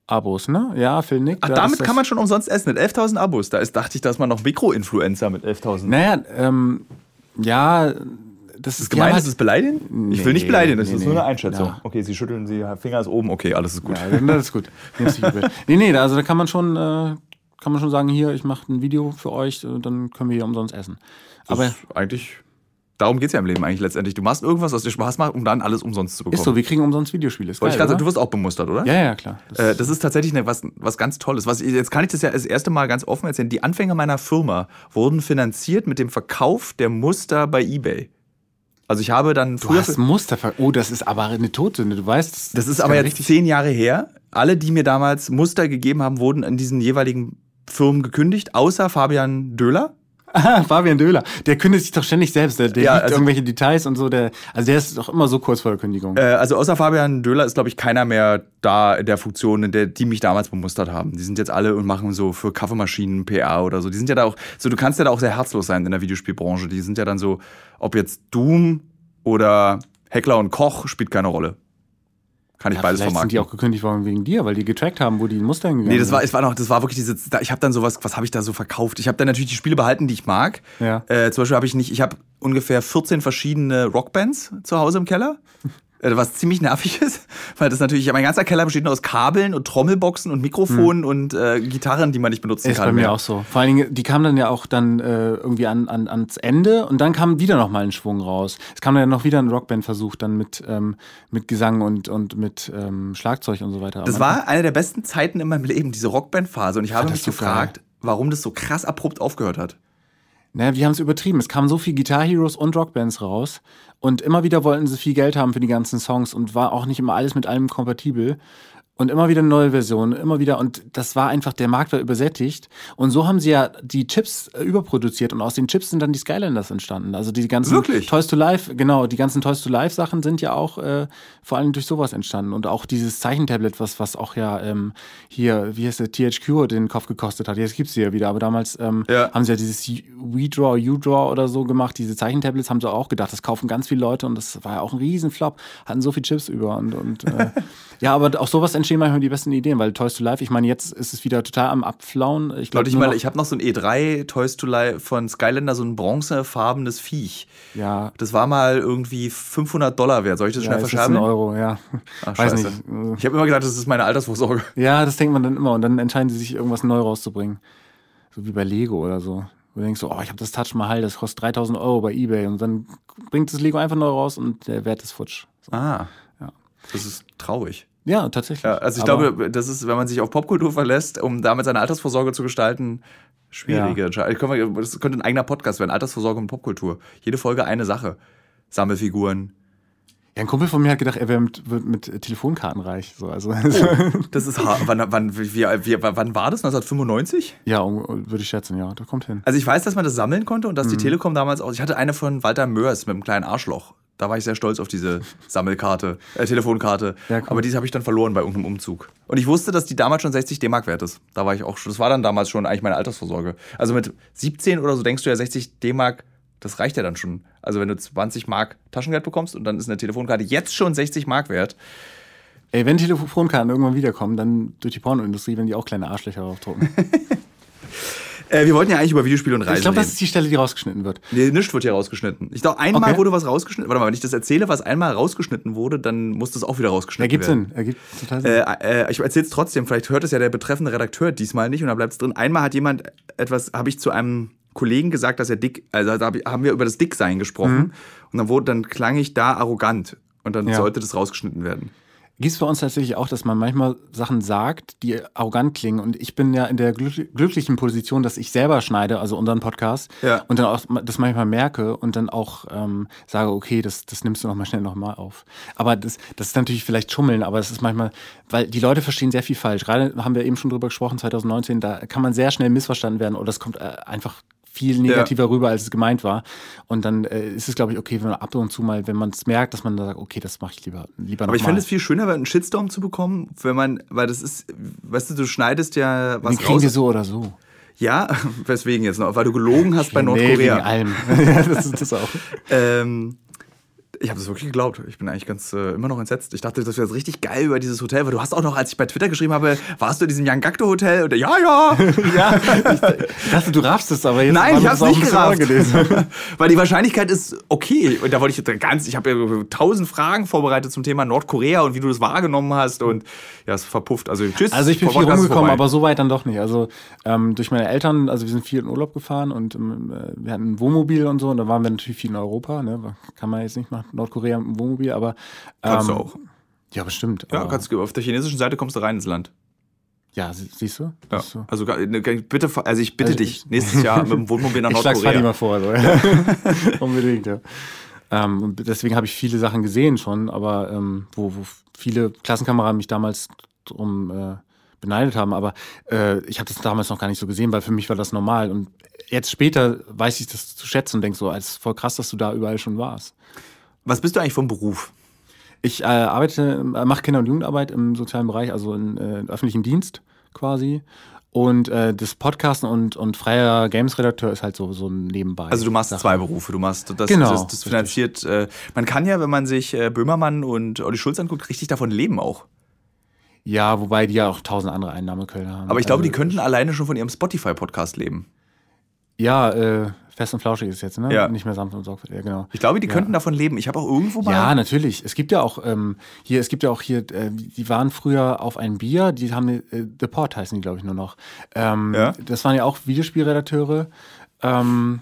S2: Abos, ne? Ja, Phil Nick.
S1: Ach, damit kann man schon umsonst essen mit 11.000 Abos. Da ist, dachte ich, dass man noch Mikro-Influencer mit 11.000.
S2: Naja, ähm, ja, das ist
S1: gemein, halt, ist es beleidigen? Nee, ich will nicht beleidigen, das nee, ist nur eine Einschätzung. Ja. Okay, sie schütteln, sie Finger ist oben, okay, alles ist gut.
S2: Ja, das ist gut. nee, nee, also da kann man schon, äh, kann man schon sagen, hier, ich mache ein Video für euch, äh, dann können wir hier umsonst essen.
S1: Aber das ist eigentlich Darum geht es ja im Leben eigentlich letztendlich. Du machst irgendwas, was dir Spaß macht, um dann alles umsonst zu bekommen.
S2: Ist so, wir kriegen umsonst Videospiele.
S1: Ist geil, ich grad, du wirst auch bemustert, oder?
S2: Ja, ja, klar.
S1: Das, äh, das ist tatsächlich eine, was, was ganz Tolles. Was, jetzt kann ich das ja das erste Mal ganz offen erzählen. Die Anfänge meiner Firma wurden finanziert mit dem Verkauf der Muster bei Ebay. Also ich habe dann
S2: früher. Du hast Muster. Oh, das ist aber eine Todsünde. Du weißt.
S1: Das, das ist aber jetzt richtig. zehn Jahre her. Alle, die mir damals Muster gegeben haben, wurden in diesen jeweiligen Firmen gekündigt, außer Fabian Döhler.
S2: Ah, Fabian Döhler. Der kündigt sich doch ständig selbst. Der, der ja, also, irgendwelche Details und so. Der, also der ist doch immer so kurz vor der Kündigung.
S1: Äh, also außer Fabian Döhler ist, glaube ich, keiner mehr da in der Funktion, in der die mich damals bemustert haben. Die sind jetzt alle und machen so für Kaffeemaschinen PR oder so. Die sind ja da auch, so du kannst ja da auch sehr herzlos sein in der Videospielbranche. Die sind ja dann so, ob jetzt Doom oder Heckler und Koch spielt keine Rolle. Kann ich ja, beides vermarkten.
S2: sind die auch gekündigt worden wegen dir, weil die getrackt haben, wo die Muster hingegangen
S1: Nee, das war, es war noch, das war wirklich diese, ich habe dann sowas, was habe ich da so verkauft? Ich habe dann natürlich die Spiele behalten, die ich mag. Ja. Äh, zum Beispiel habe ich nicht, ich habe ungefähr 14 verschiedene Rockbands zu Hause im Keller. Äh, was ziemlich nervig ist, weil das natürlich, mein ganzer Keller besteht nur aus Kabeln und Trommelboxen und Mikrofonen mhm. und äh, Gitarren, die man nicht benutzen
S2: ist
S1: kann.
S2: Ist bei mir mehr. auch so. Vor allen Dingen, die kamen dann ja auch dann äh, irgendwie an, an, ans Ende und dann kam wieder noch mal ein Schwung raus. Es kam dann ja noch wieder ein Rockband-Versuch dann mit, ähm, mit Gesang und, und mit ähm, Schlagzeug und so weiter.
S1: Das war eine der besten Zeiten in meinem Leben, diese Rockband-Phase und ich habe mich so gefragt, geil. warum das so krass abrupt aufgehört hat.
S2: Naja, wir haben es übertrieben. Es kamen so viele Guitar Heroes und Rockbands raus. Und immer wieder wollten sie viel Geld haben für die ganzen Songs und war auch nicht immer alles mit allem kompatibel. Und immer wieder neue Versionen, immer wieder. Und das war einfach, der Markt war übersättigt. Und so haben sie ja die Chips äh, überproduziert. Und aus den Chips sind dann die Skylanders entstanden. Also die ganzen
S1: Wirklich?
S2: Toys to Life, genau, die ganzen Toys to Life Sachen sind ja auch äh, vor allem durch sowas entstanden. Und auch dieses Zeichentablet, was, was auch ja ähm, hier, wie heißt der, THQ den Kopf gekostet hat. Jetzt gibt's sie ja wieder. Aber damals ähm, ja. haben sie ja dieses WeDraw, UDraw oder so gemacht. Diese Zeichentablets haben sie auch gedacht, das kaufen ganz viele Leute. Und das war ja auch ein Riesenflop. Hatten so viel Chips über. Und, und äh, ja, aber auch sowas entstehen manchmal die besten Ideen, weil Toys to Life, ich meine, jetzt ist es wieder total am Abflauen.
S1: Ich glaube, ich, mal, ich habe noch so ein E3 Toys to Life von Skylander, so ein bronzefarbenes Viech.
S2: Ja.
S1: Das war mal irgendwie 500 Dollar wert. Soll ich das ja, schnell verscherben?
S2: Ein Euro, ja.
S1: Ach, Weiß nicht. Ich habe immer gedacht, das ist meine Altersvorsorge.
S2: Ja, das denkt man dann immer. Und dann entscheiden sie sich, irgendwas neu rauszubringen. So wie bei Lego oder so. Du denkst so, oh, ich habe das Touch Mahal, das kostet 3000 Euro bei Ebay. Und dann bringt das Lego einfach neu raus und der Wert ist futsch.
S1: So. Ah. Ja. Das ist traurig.
S2: Ja, tatsächlich. Ja,
S1: also ich Aber glaube, das ist, wenn man sich auf Popkultur verlässt, um damit seine Altersvorsorge zu gestalten, schwierige ja. Entscheidung. Das könnte ein eigener Podcast werden, Altersvorsorge und Popkultur. Jede Folge eine Sache. Sammelfiguren.
S2: Ja, ein Kumpel von mir hat gedacht, er wäre mit, mit, Telefonkarten reich. So, also,
S1: oh, das ist hart. Wann, wann, wie, wie, wann war das? 1995?
S2: Ja, würde ich schätzen, ja. Das kommt hin.
S1: Also ich weiß, dass man das sammeln konnte und dass mhm. die Telekom damals auch. Ich hatte eine von Walter Mörs mit einem kleinen Arschloch. Da war ich sehr stolz auf diese Sammelkarte, äh, Telefonkarte. Ja, cool. Aber diese habe ich dann verloren bei irgendeinem Umzug. Und ich wusste, dass die damals schon 60 D-Mark wert ist. Da war ich auch schon, das war dann damals schon eigentlich meine Altersvorsorge. Also mit 17 oder so denkst du ja 60 D-Mark, das reicht ja dann schon. Also wenn du 20 Mark Taschengeld bekommst und dann ist eine Telefonkarte jetzt schon 60 Mark wert,
S2: Ey, wenn Telefonkarten irgendwann wiederkommen, dann durch die Pornoindustrie, wenn die auch kleine Arschlöcher draufdrucken.
S1: Äh, wir wollten ja eigentlich über Videospiele und Reisen
S2: ich glaube, das ist die Stelle, die rausgeschnitten wird.
S1: Nee, nichts wird hier rausgeschnitten. Ich glaube, einmal
S2: Okay.
S1: wurde was rausgeschnitten. Warte mal, wenn ich das erzähle, was einmal rausgeschnitten wurde, dann muss das auch wieder rausgeschnitten
S2: Ergibt
S1: werden.
S2: Sinn. Ergibt total Sinn.
S1: Äh, äh, ich erzähle es trotzdem, vielleicht hört es ja der betreffende Redakteur diesmal nicht und da bleibt es drin. Einmal hat jemand etwas, habe ich zu einem Kollegen gesagt, dass er dick, also da haben wir über das Dicksein gesprochen und dann wurde, dann klang ich da arrogant und dann
S2: Ja.
S1: sollte das rausgeschnitten werden.
S2: Gibt es bei uns tatsächlich auch, dass man manchmal Sachen sagt, die arrogant klingen. Und ich bin ja in der glück glücklichen Position, dass ich selber schneide, also unseren Podcast,
S1: Ja.
S2: und dann auch das manchmal merke und dann auch ähm, sage, okay, das, das nimmst du noch mal schnell noch mal auf. Aber das, das ist natürlich vielleicht Schummeln, aber es ist manchmal, weil die Leute verstehen sehr viel falsch. Gerade haben wir eben schon drüber gesprochen, 2019, da kann man sehr schnell missverstanden werden oder es kommt äh, einfach viel negativer rüber, als es gemeint war. Und dann äh, ist es, glaube ich, okay, wenn man ab und zu mal, wenn man es merkt, dass man da sagt, okay, das mache ich lieber, lieber
S1: Aber ich fände es viel schöner, einen Shitstorm zu bekommen, wenn man, weil das ist, weißt du, du schneidest ja was
S2: Den kriegen
S1: raus.
S2: wir so oder so.
S1: Ja, weswegen jetzt noch? Weil du gelogen hast bei
S2: Nee, wegen
S1: Nordkorea.
S2: allem. ja, das ist das auch.
S1: Ähm, ich habe das wirklich geglaubt. Ich bin eigentlich ganz äh, immer noch entsetzt. Ich dachte, das wäre jetzt richtig geil über dieses Hotel, weil du hast auch noch, als ich bei Twitter geschrieben habe, warst du in diesem Yangakto Hotel? Und ja, ja.
S2: Ja, ich dachte, du raffst es, aber jetzt
S1: Nein, ich
S2: auch ein
S1: nicht gerafft.
S2: gelesen.
S1: Weil die Wahrscheinlichkeit ist okay. Und da wollte ich ganz, ich habe ja tausend Fragen vorbereitet zum Thema Nordkorea und wie du das wahrgenommen hast. Und ja, es verpufft. Also tschüss.
S2: Also ich bin viel rumgekommen, aber so weit dann doch nicht. Also ähm, durch meine Eltern, also wir sind viel in Urlaub gefahren und ähm, äh, wir hatten ein Wohnmobil und so und da waren wir natürlich viel in Europa. Ne? Kann man jetzt nicht nach Nordkorea mit dem Wohnmobil, aber ähm,
S1: Kannst du auch.
S2: Ja, bestimmt.
S1: Ja, kannst du, auf der chinesischen Seite kommst du rein ins Land.
S2: ja sie- siehst du?
S1: Ja.
S2: So.
S1: Also ga- ne, bitte, also ich bitte
S2: Also
S1: dich,
S2: ich-
S1: nächstes Jahr mit dem Wohnmobil nach
S2: Ich schlag's
S1: Nordkorea.
S2: mal vor. So. Unbedingt, ja. Ähm, und deswegen habe ich viele Sachen gesehen schon, aber ähm, wo, wo viele Klassenkameraden mich damals drum äh, beneidet haben. Aber äh, ich habe das damals noch gar nicht so gesehen, weil für mich war das normal. Und jetzt später weiß ich das zu schätzen und denke so, es ist voll krass, dass du da überall schon warst.
S1: Was bist du eigentlich vom Beruf?
S2: Ich äh, arbeite, äh, mache Kinder- und Jugendarbeit im sozialen Bereich, also in äh, öffentlichem Dienst quasi. Und äh, das Podcasten und, und freier Games-Redakteur ist halt so, so ein Nebenbei.
S1: Also du machst
S2: Sache.
S1: zwei Berufe. Du machst das,
S2: Genau,
S1: das, das finanziert. Äh, man kann ja, wenn man sich äh, Böhmermann und Olli Schulz anguckt, richtig davon leben auch.
S2: Ja, wobei die ja auch tausend andere Einnahmequellen haben.
S1: Aber ich glaube,
S2: also,
S1: die könnten alleine schon von ihrem Spotify-Podcast leben.
S2: Ja, äh, fest und flauschig ist jetzt, ne?
S1: Ja.
S2: Nicht mehr sanft und sorgfältig, ja, genau.
S1: Ich glaube, die
S2: Ja.
S1: könnten davon leben. Ich habe auch irgendwo mal.
S2: Ja, natürlich. Es gibt ja auch ähm, hier, es gibt ja auch hier, äh, die waren früher auf ein Bier, die haben äh, The Port heißen die, glaube ich, nur noch. Ähm,
S1: Ja.
S2: Das waren ja auch Videospielredakteure. Ähm,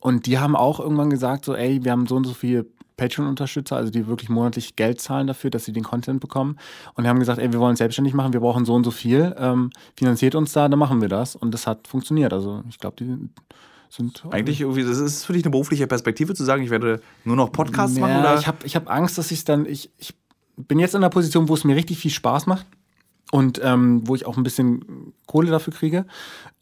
S2: und die haben auch irgendwann gesagt, so, ey, wir haben so und so viele Patreon-Unterstützer, also die wirklich monatlich Geld zahlen dafür, dass sie den Content bekommen. Und die haben gesagt, ey, wir wollen uns selbstständig machen, wir brauchen so und so viel, ähm, finanziert uns da, dann machen wir das. Und das hat funktioniert. Also ich glaube, die sind
S1: Eigentlich irgendwie, das ist für dich eine berufliche Perspektive zu sagen, ich werde nur noch Podcasts machen
S2: ja,
S1: oder?
S2: Ich habe ich hab Angst, dass ich dann. Ich, ich bin jetzt in einer Position, wo es mir richtig viel Spaß macht und ähm, wo ich auch ein bisschen Kohle dafür kriege.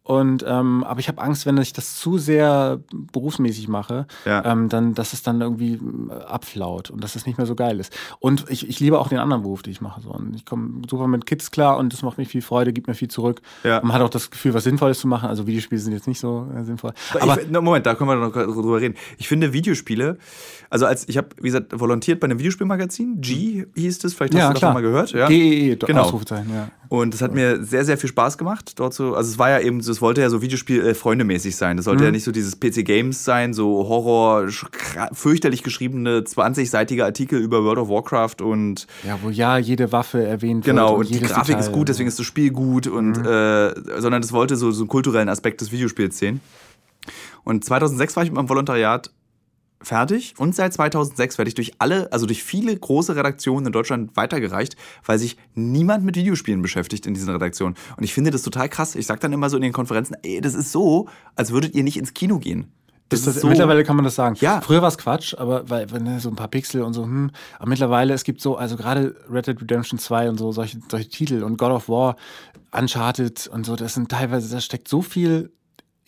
S2: Und ähm, aber ich habe Angst, wenn ich das zu sehr berufsmäßig mache,
S1: Ja.
S2: ähm, dann, dass es dann irgendwie äh, abflaut und dass es nicht mehr so geil ist. Und ich, ich liebe auch den anderen Beruf, den ich mache. So. Und ich komme super mit Kids klar und das macht mir viel Freude, gibt mir viel zurück.
S1: Ja.
S2: Man hat auch das Gefühl, was Sinnvolles zu machen. Also Videospiele sind jetzt nicht so äh, sinnvoll.
S1: Aber ich, Moment, da können wir noch drüber reden. Ich finde Videospiele, also als ich habe, wie gesagt, volontiert bei einem Videospielmagazin, G hieß es, vielleicht hast
S2: ja,
S1: du das
S2: klar.
S1: schon mal gehört. Ja?
S2: GEE,
S1: Genau.
S2: Ausrufezeichen, ja.
S1: Und es hat mir sehr, sehr viel Spaß gemacht, dort so. Also es war ja eben, es wollte ja so Videospiel-freundemäßig sein. Das sollte ja nicht so dieses PC-Games sein, so Horror, fürchterlich geschriebene 20-seitige Artikel über World of Warcraft und
S2: Ja, wo ja jede Waffe erwähnt
S1: genau,
S2: wird.
S1: und die Grafik ist gut, deswegen ist das Spiel gut und äh, sondern es wollte so, so einen kulturellen Aspekt des Videospiels sehen. Und 2006 war ich mit meinem Volontariat fertig und seit 2006 werde ich durch alle, also durch viele große Redaktionen in Deutschland weitergereicht, weil sich niemand mit Videospielen beschäftigt in diesen Redaktionen. Und ich finde das total krass. Ich sage dann immer so in den Konferenzen, ey, das ist so, als würdet ihr nicht ins Kino gehen. Das
S2: Das
S1: so.
S2: Mittlerweile kann man das sagen.
S1: Ja.
S2: Früher war es Quatsch, aber weil, weil ne, so ein paar Pixel und so, hm. Aber mittlerweile, es gibt so, also gerade Red Dead Redemption 2 und so, solche, solche Titel und God of War, Uncharted und so, das sind teilweise, da steckt so viel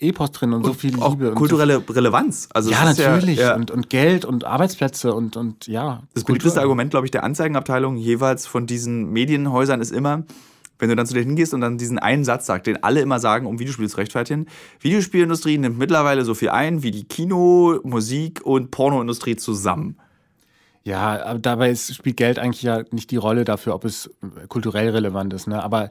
S2: Epos drin und, so viel
S1: auch
S2: Liebe. und
S1: kulturelle Relevanz. Also
S2: So, ja, natürlich.
S1: Ja,
S2: Und, und Geld und Arbeitsplätze und, und ja.
S1: Das beliebteste Argument, glaube ich, der Anzeigenabteilung jeweils von diesen Medienhäusern ist immer, wenn du dann zu denen hingehst und dann diesen einen Satz sagst, den alle immer sagen, um Videospiele zu rechtfertigen. Videospielindustrie nimmt mittlerweile so viel ein wie die Kino-, Musik- und Pornoindustrie zusammen.
S2: Ja, aber dabei ist, spielt Geld eigentlich ja nicht die Rolle dafür, ob es kulturell relevant ist. Ne? Aber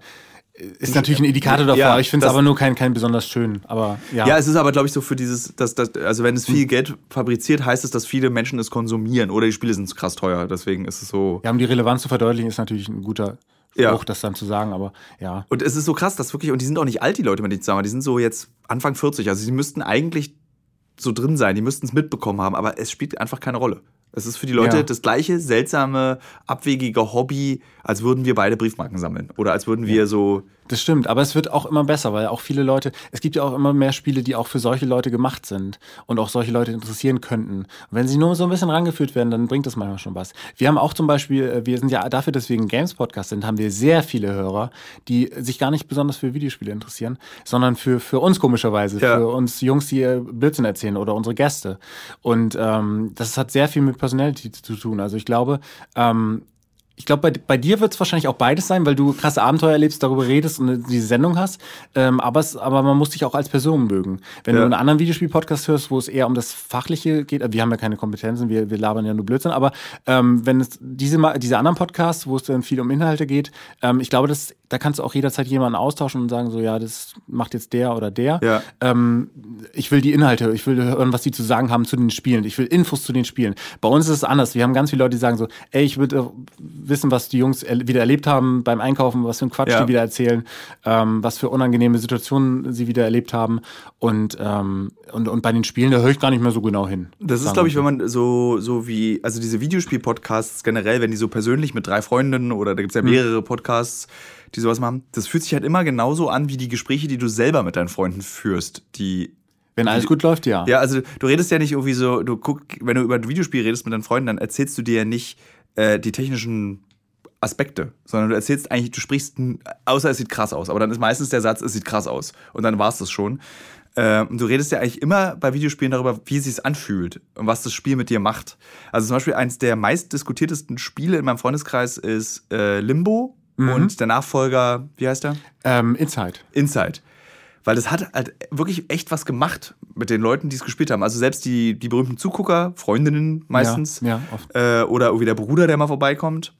S2: ist natürlich ein Indikator davor. Ja, ich finde es aber nur kein, kein besonders schön. Aber ja.
S1: Ja, es ist aber, glaube ich, so für dieses, dass, dass, also wenn es viel hm. Geld fabriziert, heißt es, dass viele Menschen es konsumieren oder die Spiele sind krass teuer. Deswegen ist es so.
S2: Ja, um die Relevanz zu verdeutlichen, ist natürlich ein guter Spruch, ja. das dann zu sagen, aber ja.
S1: Und es ist so krass, dass wirklich, und die sind auch nicht alt, die Leute, mit denen ich zusammen, die sind so jetzt Anfang 40. Also sie müssten eigentlich so drin sein, die müssten es mitbekommen haben, aber es spielt einfach keine Rolle. Es ist für die Leute ja. das gleiche seltsame, abwegige Hobby, als würden wir beide Briefmarken sammeln. Oder als würden wir ja. so
S2: das stimmt, aber es wird auch immer besser, weil auch viele Leute, es gibt ja auch immer mehr Spiele, die auch für solche Leute gemacht sind und auch solche Leute interessieren könnten. Und wenn sie nur so ein bisschen rangeführt werden, dann bringt das manchmal schon was. Wir haben auch zum Beispiel, äh, wir sind ja dafür, dass wir ein Games-Podcast sind, haben wir sehr viele Hörer, die sich gar nicht besonders für Videospiele interessieren, sondern für, für uns komischerweise, ja. für uns Jungs, die Blödsinn erzählen oder unsere Gäste. Und ähm, das hat sehr viel mit Personality zu tun. Also ich glaube, ähm, ich glaube, bei, bei dir wird es wahrscheinlich auch beides sein, weil du krasse Abenteuer erlebst, darüber redest und diese Sendung hast. Ähm, aber, es, aber man muss dich auch als Person mögen. Wenn ja. du einen anderen Videospiel-Podcast hörst, wo es eher um das Fachliche geht, äh, wir haben ja keine Kompetenzen, wir, wir labern ja nur Blödsinn, aber ähm, wenn es diese, diese anderen Podcasts, wo es dann viel um Inhalte geht, ähm, ich glaube, das, da kannst du auch jederzeit jemanden austauschen und sagen, so, ja, das macht jetzt der oder der. Ja. Ähm, ich will die Inhalte, ich will hören, was die zu sagen haben zu den Spielen, ich will Infos zu den Spielen. Bei uns ist es anders. Wir haben ganz viele Leute, die sagen so, ey, ich würde wissen, was die Jungs er wieder erlebt haben beim Einkaufen, was für ein Quatsch ja. die wieder erzählen, ähm, was für unangenehme Situationen sie wieder erlebt haben. Und, ähm, und, und bei den Spielen, da höre ich gar nicht mehr so genau hin.
S1: Das ist, glaube ich, wenn man so, so wie, also diese Videospiel-Podcasts generell, wenn die so persönlich mit drei Freundinnen oder da gibt es ja hm. mehrere Podcasts, die sowas machen, das fühlt sich halt immer genauso an wie die Gespräche, die du selber mit deinen Freunden führst, die
S2: wenn alles gut läuft, ja.
S1: Ja, also du redest ja nicht irgendwie so, du guck, wenn du über ein Videospiel redest mit deinen Freunden, dann erzählst du dir ja nicht äh, die technischen Aspekte, sondern du erzählst eigentlich, du sprichst, außer es sieht krass aus, aber dann ist meistens der Satz, es sieht krass aus und dann war es das schon. Ähm, du redest ja eigentlich immer bei Videospielen darüber, wie es sich anfühlt und was das Spiel mit dir macht. Also zum Beispiel eines der meistdiskutiertesten Spiele in meinem Freundeskreis ist äh, Limbo mhm. und der Nachfolger, wie heißt der?
S2: Ähm, Inside.
S1: Inside. Weil das hat halt wirklich echt was gemacht mit den Leuten, die es gespielt haben. Also selbst die, die berühmten Zugucker, Freundinnen meistens, ja, ja. Äh, oder irgendwie der Bruder, der mal vorbeikommt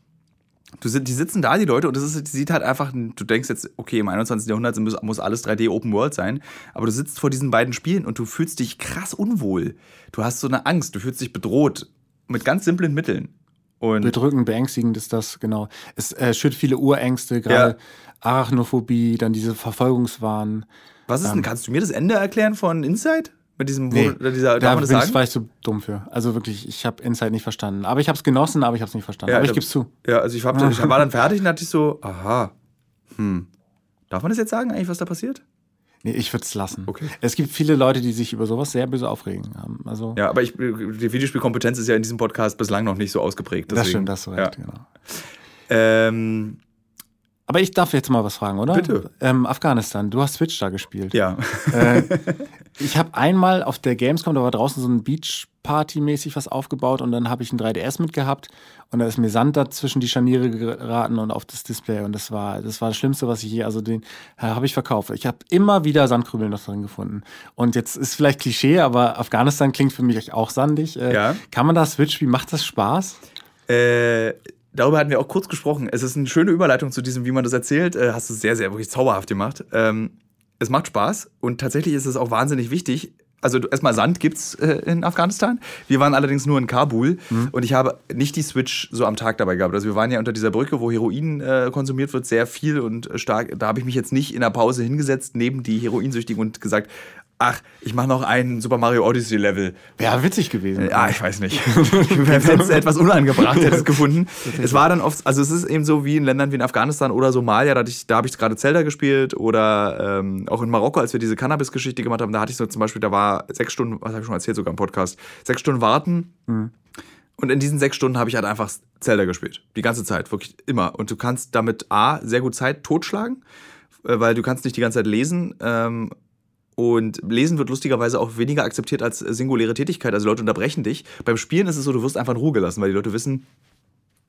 S1: Du, die sitzen da, die Leute, und das ist, sieht halt einfach, du denkst jetzt, okay, im 21. Jahrhundert muss, muss alles 3D Open World sein, aber du sitzt vor diesen beiden Spielen und du fühlst dich krass unwohl. Du hast so eine Angst, du fühlst dich bedroht mit ganz simplen Mitteln.
S2: Und Bedrückend, beängstigend ist das, genau. Es äh, schürt viele Urängste, gerade ja. Arachnophobie, dann diese Verfolgungswahn.
S1: Was ist denn, ähm, kannst du mir das Ende erklären von Inside? Mit diesem,
S2: nee, wo, dieser, da bin ich, war ich zu dumm für. Also wirklich, ich habe Inside nicht verstanden. Aber ich habe es genossen, aber ich habe es nicht verstanden. Ja, aber ich gebe es zu.
S1: Ja, also ich, hab, ich war dann fertig und dachte ich so, aha, hm. Darf man das jetzt sagen, eigentlich, was da passiert?
S2: Nee, ich würde es lassen. Okay. Es gibt viele Leute, die sich über sowas sehr böse aufregen. Also
S1: ja, aber ich, die Videospielkompetenz ist ja in diesem Podcast bislang noch nicht so ausgeprägt.
S2: Deswegen, das stimmt, das so recht, ja. genau.
S1: Ähm,
S2: aber ich darf jetzt mal was fragen, oder?
S1: Bitte.
S2: Ähm, Afghanistan, du hast Switch da gespielt.
S1: Ja.
S2: Äh, ich habe einmal auf der Gamescom, da war draußen so ein Beach-Party-mäßig was aufgebaut und dann habe ich ein 3DS mitgehabt und da ist mir Sand dazwischen die Scharniere geraten und auf das Display und das war das war das Schlimmste, was ich je, also den äh, habe ich verkauft. Ich habe immer wieder Sandkrübel noch drin gefunden. Und jetzt ist vielleicht Klischee, aber Afghanistan klingt für mich auch sandig. Äh, ja. Kann man da Switch spielen? Macht das Spaß?
S1: Äh darüber hatten wir auch kurz gesprochen. Es ist eine schöne Überleitung zu diesem, wie man das erzählt. Äh, hast du sehr, sehr wirklich zauberhaft gemacht. Ähm, es macht Spaß und tatsächlich ist es auch wahnsinnig wichtig. Also erstmal Sand gibt's äh, in Afghanistan. Wir waren allerdings nur in Kabul mhm. und ich habe nicht die Switch so am Tag dabei gehabt. Also wir waren ja unter dieser Brücke, wo Heroin äh, konsumiert wird, sehr viel und stark. Da habe ich mich jetzt nicht in der Pause hingesetzt neben die Heroinsüchtigen und gesagt, ach, ich mache noch ein Super Mario Odyssey Level.
S2: Wäre witzig gewesen.
S1: Ja, ich weiß nicht. ich hätte es etwas unangebracht hätte es gefunden. Es war dann oft, also es ist eben so wie in Ländern wie in Afghanistan oder Somalia, da, da habe ich gerade Zelda gespielt oder ähm, auch in Marokko, als wir diese Cannabis-Geschichte gemacht haben, da hatte ich so zum Beispiel, da war sechs Stunden, was habe ich schon erzählt sogar im Podcast, sechs Stunden warten. Mhm. Und in diesen sechs Stunden habe ich halt einfach Zelda gespielt. Die ganze Zeit, wirklich immer. Und du kannst damit A, sehr gut Zeit totschlagen, äh, weil du kannst nicht die ganze Zeit lesen ähm, und Lesen wird lustigerweise auch weniger akzeptiert als singuläre Tätigkeit. Also Leute unterbrechen dich. Beim Spielen ist es so, du wirst einfach in Ruhe gelassen, weil die Leute wissen,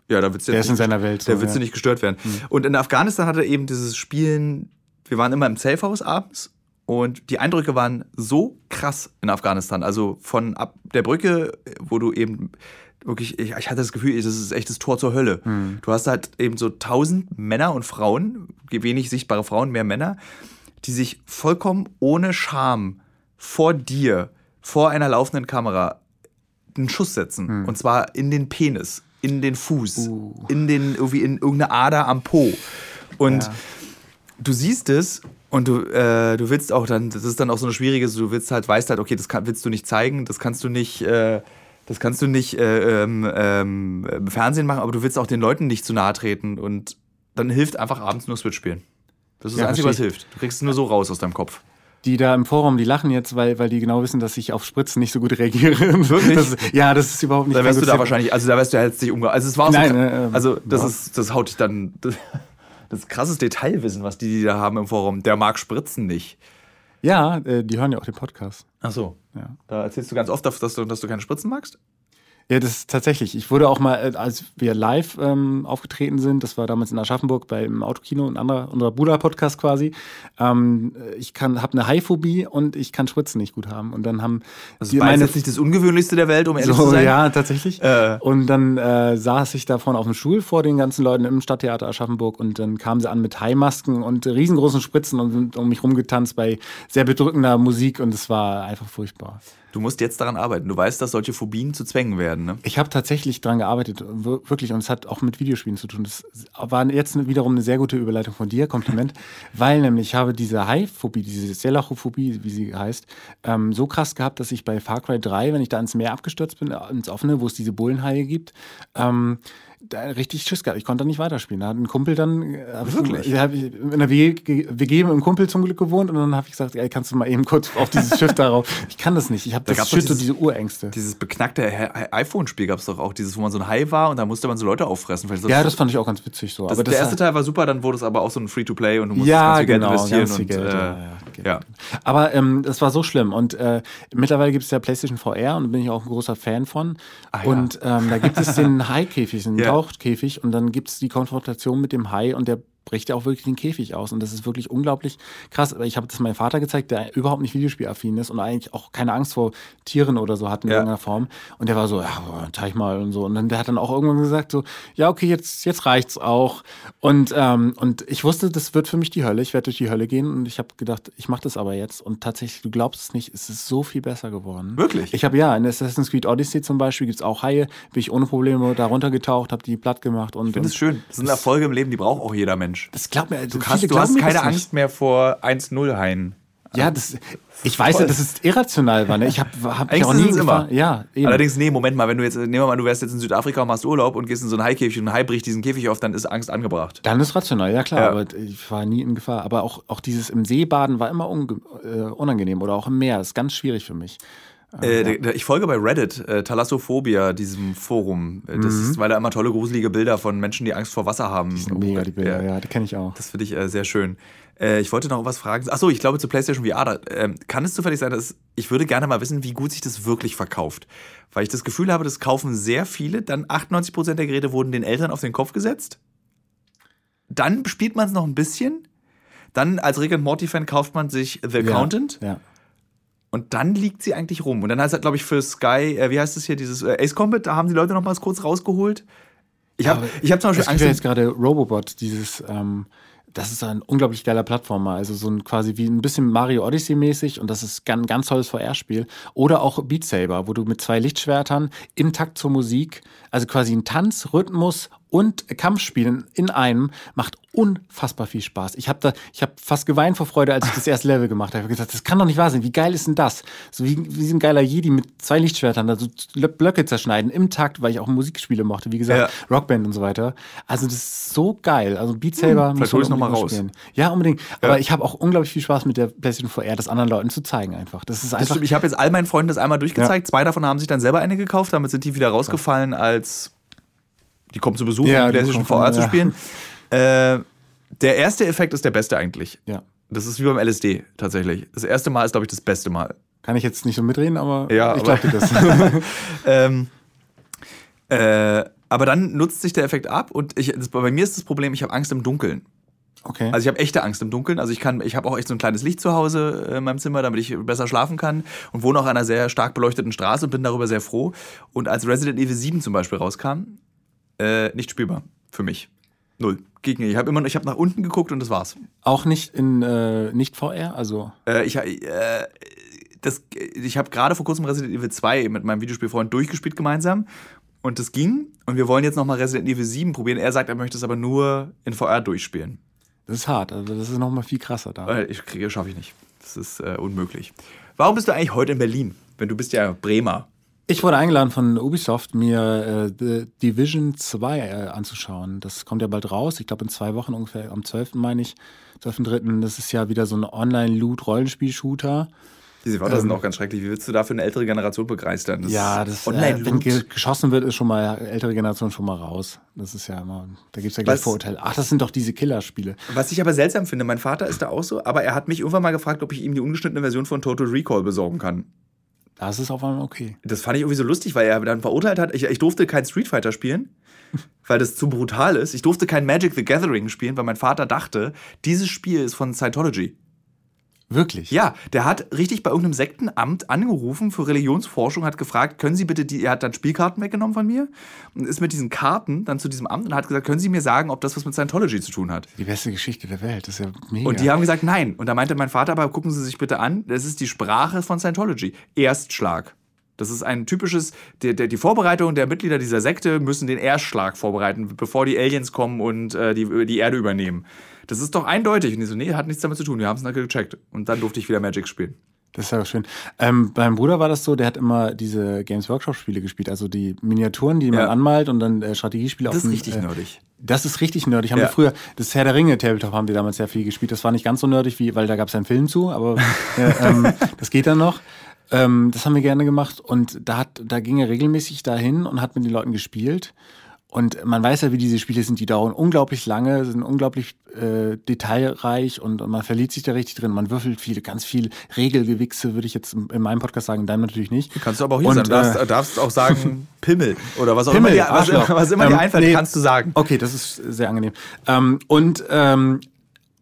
S1: ja, da wird's
S2: der ist in seiner Welt.
S1: So, da willst ja. du nicht gestört werden. Mhm. Und in Afghanistan hatte eben dieses Spielen, wir waren immer im Safehouse abends und die Eindrücke waren so krass in Afghanistan. Also von ab der Brücke, wo du eben wirklich, ich, ich hatte das Gefühl, das ist echt das Tor zur Hölle.
S2: Hm.
S1: Du hast halt eben so tausend Männer und Frauen, wenig sichtbare Frauen, mehr Männer, die sich vollkommen ohne Scham vor dir, vor einer laufenden Kamera, einen Schuss setzen.
S2: Hm.
S1: Und zwar in den Penis, in den Fuß,
S2: Uh.
S1: in den, irgendwie in irgendeine Ader am Po. Und
S2: Ja.
S1: du siehst es und du, äh, du willst auch dann, das ist dann auch so eine schwierige, du willst halt, weißt halt, okay, das kann, willst du nicht zeigen, das kannst du nicht, äh, das kannst du nicht äh, ähm, ähm, im Fernsehen machen, aber du willst auch den Leuten nicht zu nahe treten und dann hilft einfach abends nur Switch spielen. Das ist
S2: Ja,
S1: das Einzige, was hilft. Du kriegst es nur so raus aus deinem Kopf.
S2: Die da im Forum, die lachen jetzt, weil, weil die genau wissen, dass ich auf Spritzen nicht so gut reagiere.
S1: Wirklich?
S2: Das, ja, das ist überhaupt nicht
S1: Da wärst du da wahrscheinlich, also da wärst du halt nicht umgegangen. Also es war
S2: Nein,
S1: so,
S2: äh, ähm,
S1: also das
S2: ja.
S1: ist, das haut dich dann, das, das ist krasses Detailwissen, was die, die da haben im Forum. Der mag Spritzen nicht.
S2: Ja, äh, die hören ja auch den Podcast.
S1: Ach so.
S2: Ja.
S1: Da erzählst du ganz oft, dass du, dass du keine Spritzen magst?
S2: Ja, das ist tatsächlich. Ich wurde auch mal, äh, als wir live ähm, aufgetreten sind, das war damals in Aschaffenburg beim Autokino, ein anderer, unser Bruder-Podcast quasi. Ähm, ich kann, habe eine Haiphobie und ich kann Spritzen nicht gut haben. Und dann haben
S1: Das
S2: die-
S1: ist meine, jetzt nicht das Ungewöhnlichste der Welt, um ehrlich zu
S2: so,
S1: sein.
S2: ja, tatsächlich.
S1: Äh.
S2: Und dann äh, saß ich da vorne auf dem Stuhl vor den ganzen Leuten im Stadttheater Aschaffenburg und dann kamen sie an mit Haimasken und riesengroßen Spritzen und sind um mich rumgetanzt bei sehr bedrückender Musik und es war einfach furchtbar.
S1: Du musst jetzt daran arbeiten. Du weißt, dass solche Phobien zu Zwängen werden. Ne?
S2: Ich habe tatsächlich dran gearbeitet, wir- wirklich, und es hat auch mit Videospielen zu tun. Das war jetzt wiederum eine sehr gute Überleitung von dir, Kompliment, weil nämlich ich habe diese Haiphobie, diese Selachophobie, wie sie heißt, ähm, so krass gehabt, dass ich bei Far Cry 3, wenn ich da ins Meer abgestürzt bin, ins Offene, wo es diese Bullenhaie gibt, ähm, da richtig Schiss gehabt. Ich konnte nicht weiterspielen. Da hat ein Kumpel dann. äh, ich-
S1: Wirklich?
S2: Hab ich in einer WG, WG mit einem Kumpel zum Glück gewohnt und dann habe ich gesagt, ey, kannst du mal eben kurz auf dieses Schiff darauf. Ich kann das nicht. Ich habe
S1: Da
S2: das Schiff und
S1: dieses-
S2: diese Urängste.
S1: Dieses beknackte iPhone-Spiel gab es doch auch. Dieses, wo man so ein Hai war und da musste man so Leute auffressen. Vielleicht
S2: Ja, das fand ich auch ganz witzig so.
S1: das,
S2: aber
S1: der
S2: das
S1: erste Teil war super, dann wurde es aber auch so ein Free-to-Play und du musstest
S2: ja,
S1: ganz viel Geld
S2: genau,
S1: investieren.
S2: ganz viel
S1: und,
S2: Geld.
S1: äh,
S2: ja, ja, Geld.
S1: ja.
S2: Aber ähm, das war so schlimm. Und äh, mittlerweile gibt es ja PlayStation VR und da bin ich auch ein großer Fan von.
S1: Ja.
S2: Und ähm, da gibt es den Hai-Käfig, den
S1: Ja.
S2: Tauchkäfig. Und dann gibt es die Konfrontation mit dem Hai und der bricht ja auch wirklich den Käfig aus. Und das ist wirklich unglaublich krass. Ich habe das meinem Vater gezeigt, der überhaupt nicht Videospielaffin ist und eigentlich auch keine Angst vor Tieren oder so hat in
S1: Ja.
S2: irgendeiner Form. Und der war so, ja, zeig mal und so. Und dann der hat dann auch irgendwann gesagt, so, ja, okay, jetzt, jetzt reicht's auch. Und, ähm, und ich wusste, das wird für mich die Hölle. Ich werde durch die Hölle gehen. Und ich habe gedacht, ich mache das aber jetzt. Und tatsächlich, du glaubst es nicht, es ist so viel besser geworden.
S1: Wirklich?
S2: Ich habe ja, in Assassin's Creed Odyssey zum Beispiel gibt es auch Haie. Bin ich ohne Probleme da runtergetaucht, habe die platt gemacht. Und,
S1: Ich finde es schön. Das sind Erfolge im Leben, die braucht auch jeder Mensch.
S2: Das glaubt mir,
S1: Du hast, du hast keine Angst mehr vor 1-0-Haien.
S2: Ja, das, ich weiß ja, dass es irrational war. Ne? Ich habe hab auch nie
S1: immer.
S2: Ja, eben.
S1: Allerdings, nee, Moment mal, wenn du jetzt, nehmen wir mal, du wärst jetzt in Südafrika und machst Urlaub und gehst in so einen Haikäfig und ein Hai bricht diesen Käfig auf, dann ist Angst angebracht.
S2: Dann ist rational, ja klar,
S1: Ja.
S2: aber ich war nie in Gefahr. Aber auch, auch dieses im See baden war immer äh, unangenehm oder auch im Meer. ist ganz schwierig für mich.
S1: Äh, der- der- Ich folge bei Reddit, äh, Thalassophobia, diesem Forum. Äh, Das ist, weil da immer tolle, gruselige Bilder von Menschen, die Angst vor Wasser haben.
S2: Die sind mega, die Bilder,
S1: Ja.
S2: ja, die kenne ich auch.
S1: Das finde ich äh, sehr schön. Äh, ich wollte noch was fragen. Achso, ich glaube zu PlayStation VR. Da, ähm, kann es zufällig sein, dass ich würde gerne mal wissen, wie gut sich das wirklich verkauft? Weil ich das Gefühl habe, das kaufen sehr viele. Dann 98% der Geräte wurden den Eltern auf den Kopf gesetzt. Dann spielt man es noch ein bisschen. Dann als Rick and Morty-Fan kauft man sich The Accountant.
S2: Ja.
S1: Und dann liegt sie eigentlich rum. Und dann heißt es, glaube ich, für Sky, äh, wie heißt es hier, dieses äh, Ace Combat, da haben die Leute noch mal kurz rausgeholt. Ich habe ich hab zum Beispiel Angst.
S2: ja jetzt gerade Robobot, dieses, ähm, das ist ein unglaublich geiler Plattformer, also so ein quasi wie ein bisschen Mario Odyssey mäßig und das ist ein ganz tolles VR-Spiel. Oder auch Beat Saber, wo du mit zwei Lichtschwertern im Takt zur Musik, also quasi ein Tanz, Rhythmus und Kampfspielen in einem, macht unfassbar viel Spaß. Ich habe da, ich habe fast geweint vor Freude, als ich das erste Level gemacht habe. Ich habe gesagt, das kann doch nicht wahr sein. Wie geil ist denn das? So wie, wie ein geiler Jedi mit zwei Lichtschwertern, da so Blöcke zerschneiden im Takt, weil ich auch Musikspiele mochte, wie gesagt,
S1: Ja.
S2: Rockband und so weiter. Also das ist so geil. Also Beat Saber
S1: vielleicht hol ich's noch mal
S2: unbedingt
S1: raus.
S2: spielen. Ja, unbedingt. Aber
S1: Ja.
S2: ich habe auch unglaublich viel Spaß mit der PlayStation VR, das anderen Leuten zu zeigen einfach. Das ist
S1: Das
S2: einfach.
S1: stimmt, ich habe jetzt all meinen Freunden das einmal durchgezeigt. Zwei davon haben sich dann selber eine gekauft. Damit sind die wieder rausgefallen, als die kommen zu Besuch,
S2: Ja,
S1: um
S2: die
S1: PlayStation VR
S2: von-
S1: zu
S2: ja.
S1: spielen. Äh, der erste Effekt ist der beste eigentlich.
S2: ja.
S1: Das ist wie beim LSD tatsächlich. Das erste Mal ist, glaube ich, das beste Mal.
S2: Kann ich jetzt nicht so mitreden, aber
S1: Ja,
S2: ich dir das.
S1: Ähm, äh, aber dann nutzt sich der Effekt ab und ich, das, bei mir ist das Problem, ich habe Angst im Dunkeln.
S2: Okay.
S1: Also ich habe echte Angst im Dunkeln. Also ich kann, ich habe auch echt so ein kleines Licht zu Hause in meinem Zimmer, damit ich besser schlafen kann und wohne auch an einer sehr stark beleuchteten Straße und bin darüber sehr froh. Und als Resident Evil 7 zum Beispiel rauskam, äh, nicht spielbar für mich. Null. Gegen ich habe immer, ich habe nach unten geguckt und das war's.
S2: Auch nicht in äh, nicht VR, also.
S1: Äh, ich, äh, das, ich habe gerade vor kurzem Resident Evil 2 mit meinem Videospielfreund durchgespielt gemeinsam und das ging. Und wir wollen jetzt nochmal Resident Evil 7 probieren. Er sagt, er möchte es aber nur in VR durchspielen.
S2: Das ist hart, also das ist nochmal viel krasser da.
S1: Äh, ich kriege, schaffe ich nicht. Das ist äh, unmöglich. Warum bist du eigentlich heute in Berlin? Wenn du bist ja Bremer.
S2: Ich wurde eingeladen von Ubisoft, mir äh, The Division 2 äh, anzuschauen. Das kommt ja bald raus. Ich glaube in zwei Wochen ungefähr, am 12. meine ich, 12.3. Das ist ja wieder so ein Online-Loot-Rollenspiel-Shooter.
S1: Diese Wörter ähm, sind auch ganz schrecklich. Wie willst du da für eine ältere Generation begeistern?
S2: Das ja, das, äh, wenn geschossen wird, ist schon mal ältere Generation schon mal raus. Das ist ja immer, da gibt es ja gleich Vorurteile. Ach, das sind doch diese Killerspiele.
S1: Was ich aber seltsam finde, mein Vater ist da auch so, aber er hat mich irgendwann mal gefragt, ob ich ihm die ungeschnittene Version von Total Recall besorgen kann.
S2: Das ist auf einmal okay.
S1: Das fand ich irgendwie so lustig, weil er dann verurteilt hat, ich, ich durfte kein Street Fighter spielen, weil das zu brutal ist. Ich durfte kein Magic the Gathering spielen, weil mein Vater dachte, dieses Spiel ist von Scientology.
S2: Wirklich?
S1: Ja, der hat richtig bei irgendeinem Sektenamt angerufen für Religionsforschung, hat gefragt, können Sie bitte die, er hat dann Spielkarten weggenommen von mir und ist mit diesen Karten dann zu diesem Amt und hat gesagt, können Sie mir sagen, ob das was mit Scientology zu tun hat?
S2: Die beste Geschichte der Welt, das ist ja mega.
S1: Und die haben gesagt, nein. Und da meinte mein Vater, aber gucken Sie sich bitte an, das ist die Sprache von Scientology. Erstschlag. Das ist ein typisches, der, die Vorbereitung der Mitglieder dieser Sekte müssen den Erstschlag vorbereiten, bevor die Aliens kommen und äh, die, die Erde übernehmen. Das ist doch eindeutig. Und die so, nee, hat nichts damit zu tun. Wir haben es dann gecheckt. Und dann durfte ich wieder Magic spielen.
S2: Das ist ja schön. Ähm, beim Bruder war das so, der hat immer diese Games Workshop-Spiele gespielt, also die Miniaturen, die man ja. anmalt und dann äh, Strategiespiele
S1: das auf Das ist richtig äh, nerdig.
S2: Das ist richtig nerdig. Haben ja. wir früher, das Herr der Ringe Tabletop haben die damals sehr viel gespielt. Das war nicht ganz so nerdig, wie, weil da gab es einen Film zu, aber äh, ähm, das geht dann noch. Ähm, das haben wir gerne gemacht und da, hat, da ging er regelmäßig dahin und hat mit den Leuten gespielt. Und man weiß ja, wie diese Spiele sind, die dauern unglaublich lange, sind unglaublich äh, detailreich und, und man verliert sich da richtig drin. Man würfelt viele, ganz viel Regelgewichse, würde ich jetzt in meinem Podcast sagen, deinem natürlich nicht.
S1: Kannst du aber auch hier und, sagen. Du darfst, äh, darfst auch sagen Pimmel oder was auch Pimmel, immer, dir, was, was immer ähm, dir einfällt, nee, kannst du sagen.
S2: Okay, das ist sehr angenehm. Ähm, und ähm,